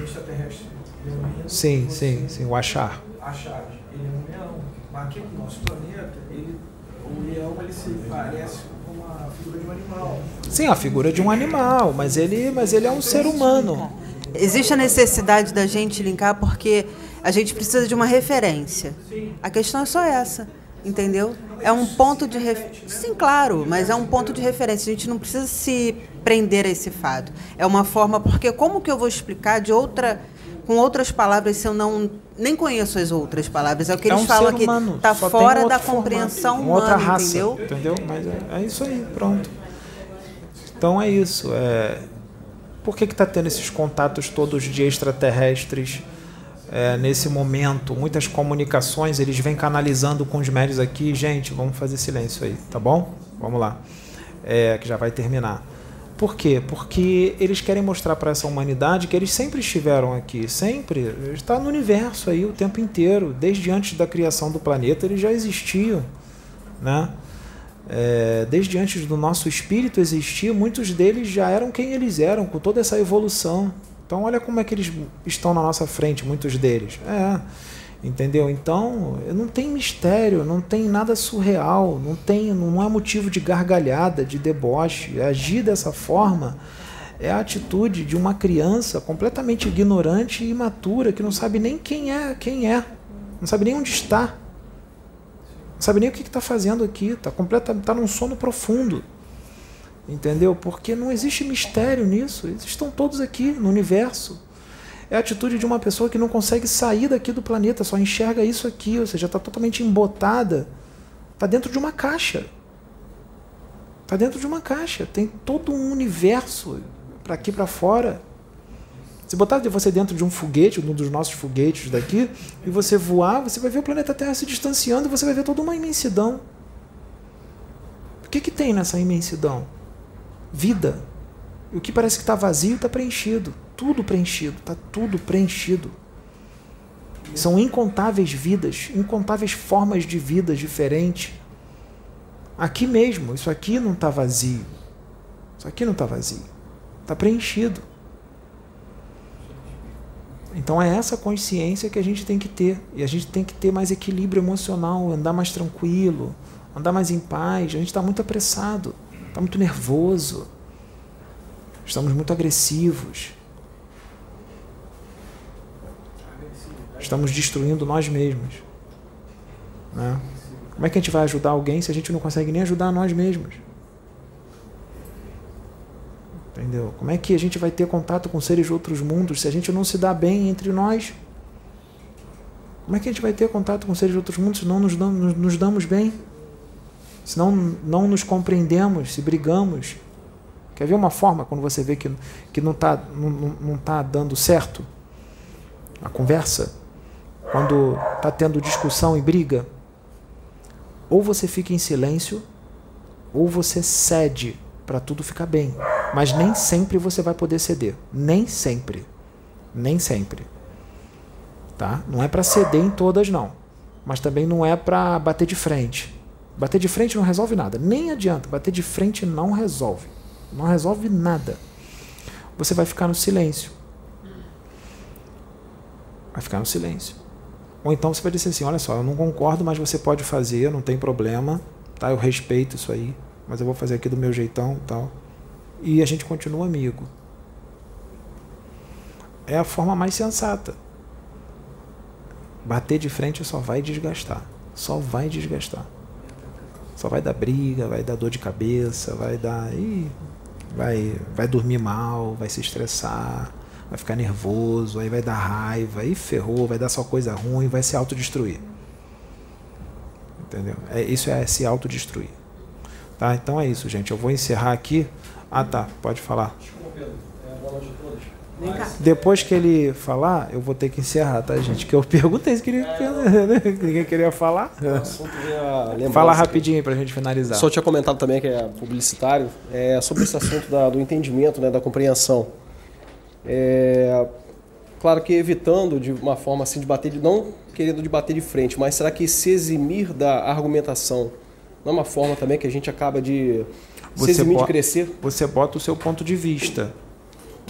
um extraterrestre. Leonino, sim, sim, sim, o achar. Achar, ele é um leão. Mas aqui no nosso planeta, ele, o leão ele se parece com uma figura de um animal. Sim, a figura de um animal, mas ele, mas ele é um ser humano. Existe a necessidade da gente linkar porque a gente precisa de uma referência. A questão é só essa, entendeu? É um ponto de referência. Sim, claro, mas é um ponto de referência. A gente não precisa se prender a esse fato. É uma forma, porque como que eu vou explicar de outra com outras palavras se eu não nem conheço as outras palavras? É o que É eles um falam aqui, tá só tem fora da formato, compreensão outra humana, raça, entendeu? entendeu? Mas é, é isso aí, pronto. Então é isso. É... Por que está tendo esses contatos todos de extraterrestres é, nesse momento? Muitas comunicações, eles vêm canalizando com os médios aqui. Gente, vamos fazer silêncio aí, tá bom? Vamos lá. É, que já vai terminar. Por quê? Porque eles querem mostrar para essa humanidade que eles sempre estiveram aqui, sempre. Está no universo aí o tempo inteiro. Desde antes da criação do planeta, eles já existiam. Né? É, desde antes do nosso espírito existir, muitos deles já eram quem eles eram, com toda essa evolução. Então, olha como é que eles estão na nossa frente, muitos deles. É, entendeu? Então, não tem mistério, não tem nada surreal, não tem, não é motivo de gargalhada, de deboche. Agir dessa forma é a atitude de uma criança completamente ignorante e imatura que não sabe nem quem é, quem é, não sabe nem onde está. Não sabe nem o que está fazendo aqui, está tá num sono profundo. Entendeu? Porque não existe mistério nisso. Eles estão todos aqui no universo. É a atitude de uma pessoa que não consegue sair daqui do planeta, só enxerga isso aqui, ou seja, está totalmente embotada. Está dentro de uma caixa. Está dentro de uma caixa. Tem todo um universo para aqui para fora. Se botar você dentro de um foguete, um dos nossos foguetes daqui, e você voar, você vai ver o planeta Terra se distanciando e você vai ver toda uma imensidão. O que, que tem nessa imensidão? Vida. E o que parece que está vazio está preenchido. Tudo preenchido. Está tudo preenchido. São incontáveis vidas, incontáveis formas de vidas diferentes. Aqui mesmo, isso aqui não está vazio. Isso aqui não está vazio. Está preenchido. Então é essa consciência que a gente tem que ter. E a gente tem que ter mais equilíbrio emocional, andar mais tranquilo, andar mais em paz. A gente está muito apressado, está muito nervoso, estamos muito agressivos. Estamos destruindo nós mesmos. Né? Como é que a gente vai ajudar alguém se a gente não consegue nem ajudar nós mesmos? Entendeu? Como é que a gente vai ter contato com seres de outros mundos se a gente não se dá bem entre nós? Como é que a gente vai ter contato com seres de outros mundos se não nos damos, nos damos bem? Se não, não nos compreendemos, se brigamos? Quer ver uma forma quando você vê que, que não está não, não tá dando certo a conversa? Quando está tendo discussão e briga? Ou você fica em silêncio, ou você cede para tudo ficar bem. Mas nem sempre você vai poder ceder. Nem sempre. Nem sempre. Tá? Não é para ceder em todas, não. Mas também não é para bater de frente. Bater de frente não resolve nada. Nem adianta. Bater de frente não resolve. Não resolve nada. Você vai ficar no silêncio. Vai ficar no silêncio. Ou então você vai dizer assim: olha só, eu não concordo, mas você pode fazer, não tem problema. Tá? Eu respeito isso aí. Mas eu vou fazer aqui do meu jeitão tal e a gente continua amigo. É a forma mais sensata. Bater de frente só vai desgastar. Só vai desgastar. Só vai dar briga, vai dar dor de cabeça, vai dar. Ih, vai, vai dormir mal, vai se estressar, vai ficar nervoso, aí vai dar raiva, aí ferrou, vai dar só coisa ruim, vai se autodestruir. Entendeu? É, isso é se autodestruir. Tá? Então é isso, gente. Eu vou encerrar aqui. Ah, tá. Pode falar. Desculpa, Pedro. É, boa noite a todos. Depois que ele falar, eu vou ter que encerrar, tá, gente? Que eu perguntei se queria, né? ninguém queria falar. Fala rapidinho para a gente finalizar. Só tinha comentado também que é publicitário, é sobre esse assunto da, do entendimento, né, da compreensão. É, claro que evitando de uma forma assim de bater, de, não querendo debater de frente, mas será que se eximir da argumentação não é uma forma também que a gente acaba de se eximir de crescer? Você bota o seu ponto de vista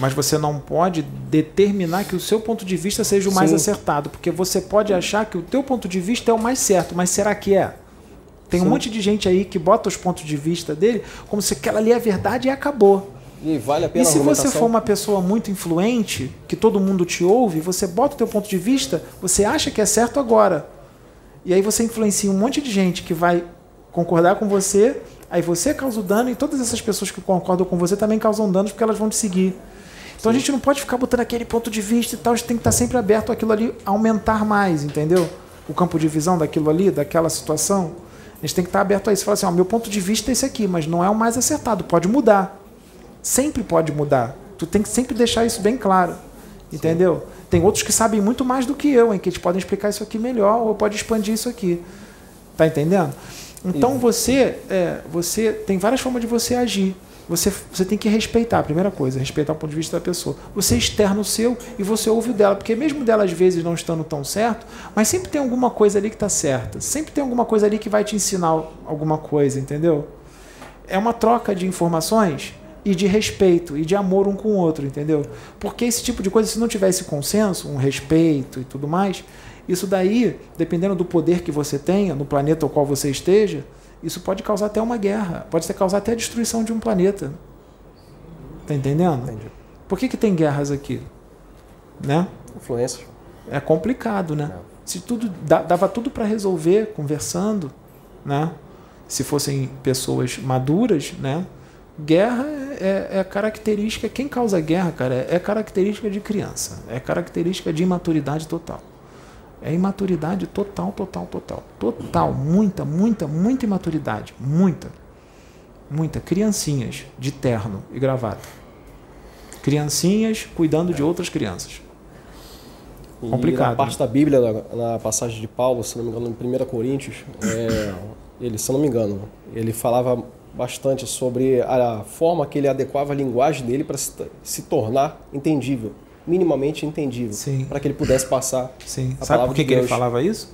mas você não pode determinar que o seu ponto de vista seja o mais Sim. acertado, porque você pode achar que o teu ponto de vista é o mais certo, mas será que é? Tem Sim. um monte de gente aí que bota os pontos de vista dele como se aquela ali é verdade e acabou. E vale a pena E se você for uma pessoa muito influente, que todo mundo te ouve, você bota o teu ponto de vista, você acha que é certo agora. E aí você influencia um monte de gente que vai concordar com você, aí você causa o dano e todas essas pessoas que concordam com você também causam danos porque elas vão te seguir. Então Sim. a gente não pode ficar botando aquele ponto de vista e tal, a gente tem que estar sempre aberto àquilo ali aumentar mais, entendeu? O campo de visão daquilo ali, daquela situação. A gente tem que estar aberto a isso. Falar assim, ó, meu ponto de vista é esse aqui, mas não é o mais acertado, pode mudar. Sempre pode mudar. Tu tem que sempre deixar isso bem claro. Entendeu? Sim. Tem outros que sabem muito mais do que eu, em que eles podem explicar isso aqui melhor ou pode expandir isso aqui. Tá entendendo? Então você, é, você tem várias formas de você agir você, você tem que respeitar, a primeira coisa, respeitar o ponto de vista da pessoa. Você externa o seu e você ouve o dela, porque mesmo dela às vezes não estando tão certo, mas sempre tem alguma coisa ali que está certa. Sempre tem alguma coisa ali que vai te ensinar alguma coisa, entendeu? É uma troca de informações e de respeito e de amor um com o outro, entendeu? Porque esse tipo de coisa, se não tivesse consenso, um respeito e tudo mais, isso daí, dependendo do poder que você tenha no planeta ao qual você esteja, isso pode causar até uma guerra, pode causar até a destruição de um planeta. Tá entendendo? Entendi. Por que, que tem guerras aqui? Né? Influência. É complicado, né? É. Se tudo dava tudo para resolver conversando, né? Se fossem pessoas maduras, né? Guerra é, é, é característica. Quem causa guerra, cara, é, é característica de criança. É característica de imaturidade total. É imaturidade total, total, total. Total. Muita, muita, muita imaturidade. Muita. Muita. Criancinhas de terno e gravata. Criancinhas cuidando de outras crianças. E Complicado. Na parte né? da Bíblia, na, na, passagem de Paulo, se não me engano, em 1 Coríntios, é, ele, se não me engano, ele falava bastante sobre a forma que ele adequava a linguagem dele para se, se tornar entendível minimamente entendível para que ele pudesse passar Sim. a Sabe por que, de que ele falava isso?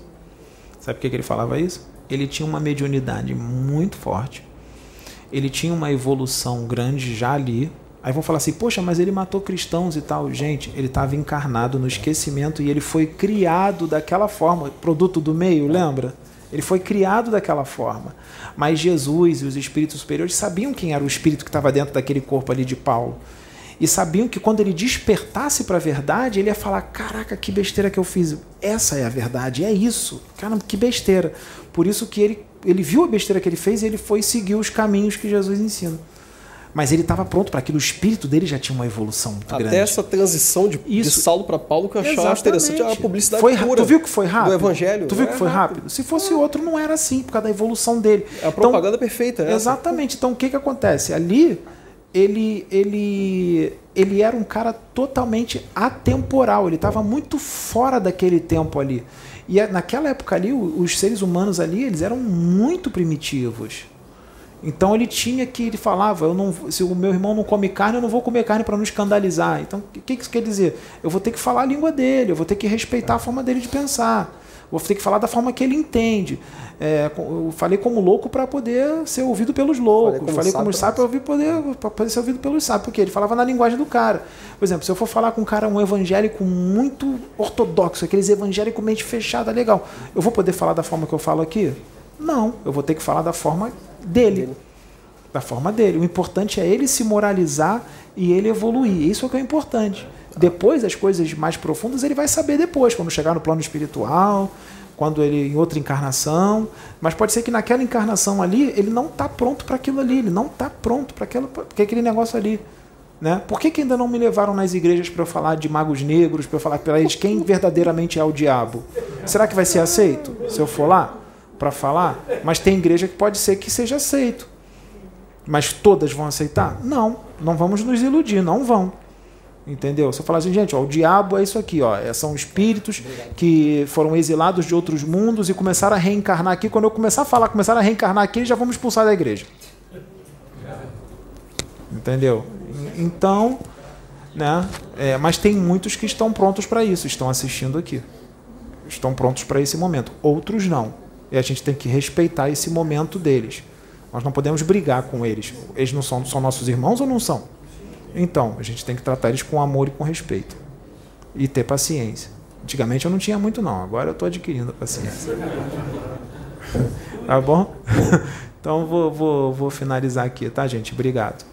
Sabe por que, que ele falava isso? Ele tinha uma mediunidade muito forte. Ele tinha uma evolução grande já ali. Aí vão falar assim, poxa, mas ele matou cristãos e tal. Gente, ele estava encarnado no esquecimento e ele foi criado daquela forma, produto do meio, lembra? Ele foi criado daquela forma. Mas Jesus e os espíritos superiores sabiam quem era o espírito que estava dentro daquele corpo ali de Paulo e sabiam que quando ele despertasse para a verdade, ele ia falar: Caraca, que besteira que eu fiz. Essa é a verdade, é isso. Caramba, que besteira. Por isso que ele, ele viu a besteira que ele fez e ele foi seguir os caminhos que Jesus ensina. Mas ele estava pronto para aquilo, o espírito dele já tinha uma evolução muito Até grande. Essa transição de, de Saulo para Paulo que eu achava interessante a publicidade foi, pura. Tu viu que foi rápido? Do evangelho. Tu viu é que foi rápido? rápido? Se fosse é. outro, não era assim, por causa da evolução dele. É a propaganda então, perfeita. É exatamente. Então, o que, que acontece? Ali, ele, ele, ele era um cara totalmente atemporal, ele estava muito fora daquele tempo ali. E é, naquela época ali, os seres humanos ali, eles eram muito primitivos. Então ele tinha que, ele falava, eu não, se o meu irmão não come carne, eu não vou comer carne para não escandalizar. Então, o que isso quer dizer? Eu vou ter que falar a língua dele, eu vou ter que respeitar a forma dele de pensar. Vou ter que falar da forma que ele entende. É, eu falei como louco para poder ser ouvido pelos loucos. Falei como, sábio para poder, poder ser ouvido pelos sábios, porque ele falava na linguagem do cara. Por exemplo, se eu for falar com um cara, um evangélico muito ortodoxo, aqueles evangélicos mente fechada, legal, eu vou poder falar da forma que eu falo aqui? Não, eu vou ter que falar da forma dele. Da forma dele. O importante é ele se moralizar e ele evoluir. Isso é o que é importante. Depois, as coisas mais profundas, ele vai saber depois, quando chegar no plano espiritual, quando ele em outra encarnação, mas pode ser que naquela encarnação ali ele não está pronto para aquilo ali, ele não está pronto para aquele negócio ali. Né? Por que, que ainda não me levaram nas igrejas para eu falar de magos negros, para eu falar para eles quem verdadeiramente é o diabo? Será que vai ser aceito se eu for lá para falar? Mas tem igreja que pode ser que seja aceito. Mas todas vão aceitar? Não, não vamos nos iludir, não vão. Entendeu? Você fala assim, gente, ó, o diabo é isso aqui, ó, é, são espíritos que foram exilados de outros mundos e começaram a reencarnar aqui. Quando eu começar a falar, começaram a reencarnar aqui, já me expulsar da igreja. Entendeu? Então, né? É, mas tem muitos que estão prontos para isso, estão assistindo aqui, estão prontos para esse momento. Outros não. E a gente tem que respeitar esse momento deles. Nós não podemos brigar com eles. Eles não são, são nossos irmãos ou não são? Então, a gente tem que tratar eles com amor e com respeito. E ter paciência. Antigamente eu não tinha muito, não. Agora eu estou adquirindo paciência. tá bom? Então vou, vou, vou finalizar aqui, tá, gente? Obrigado.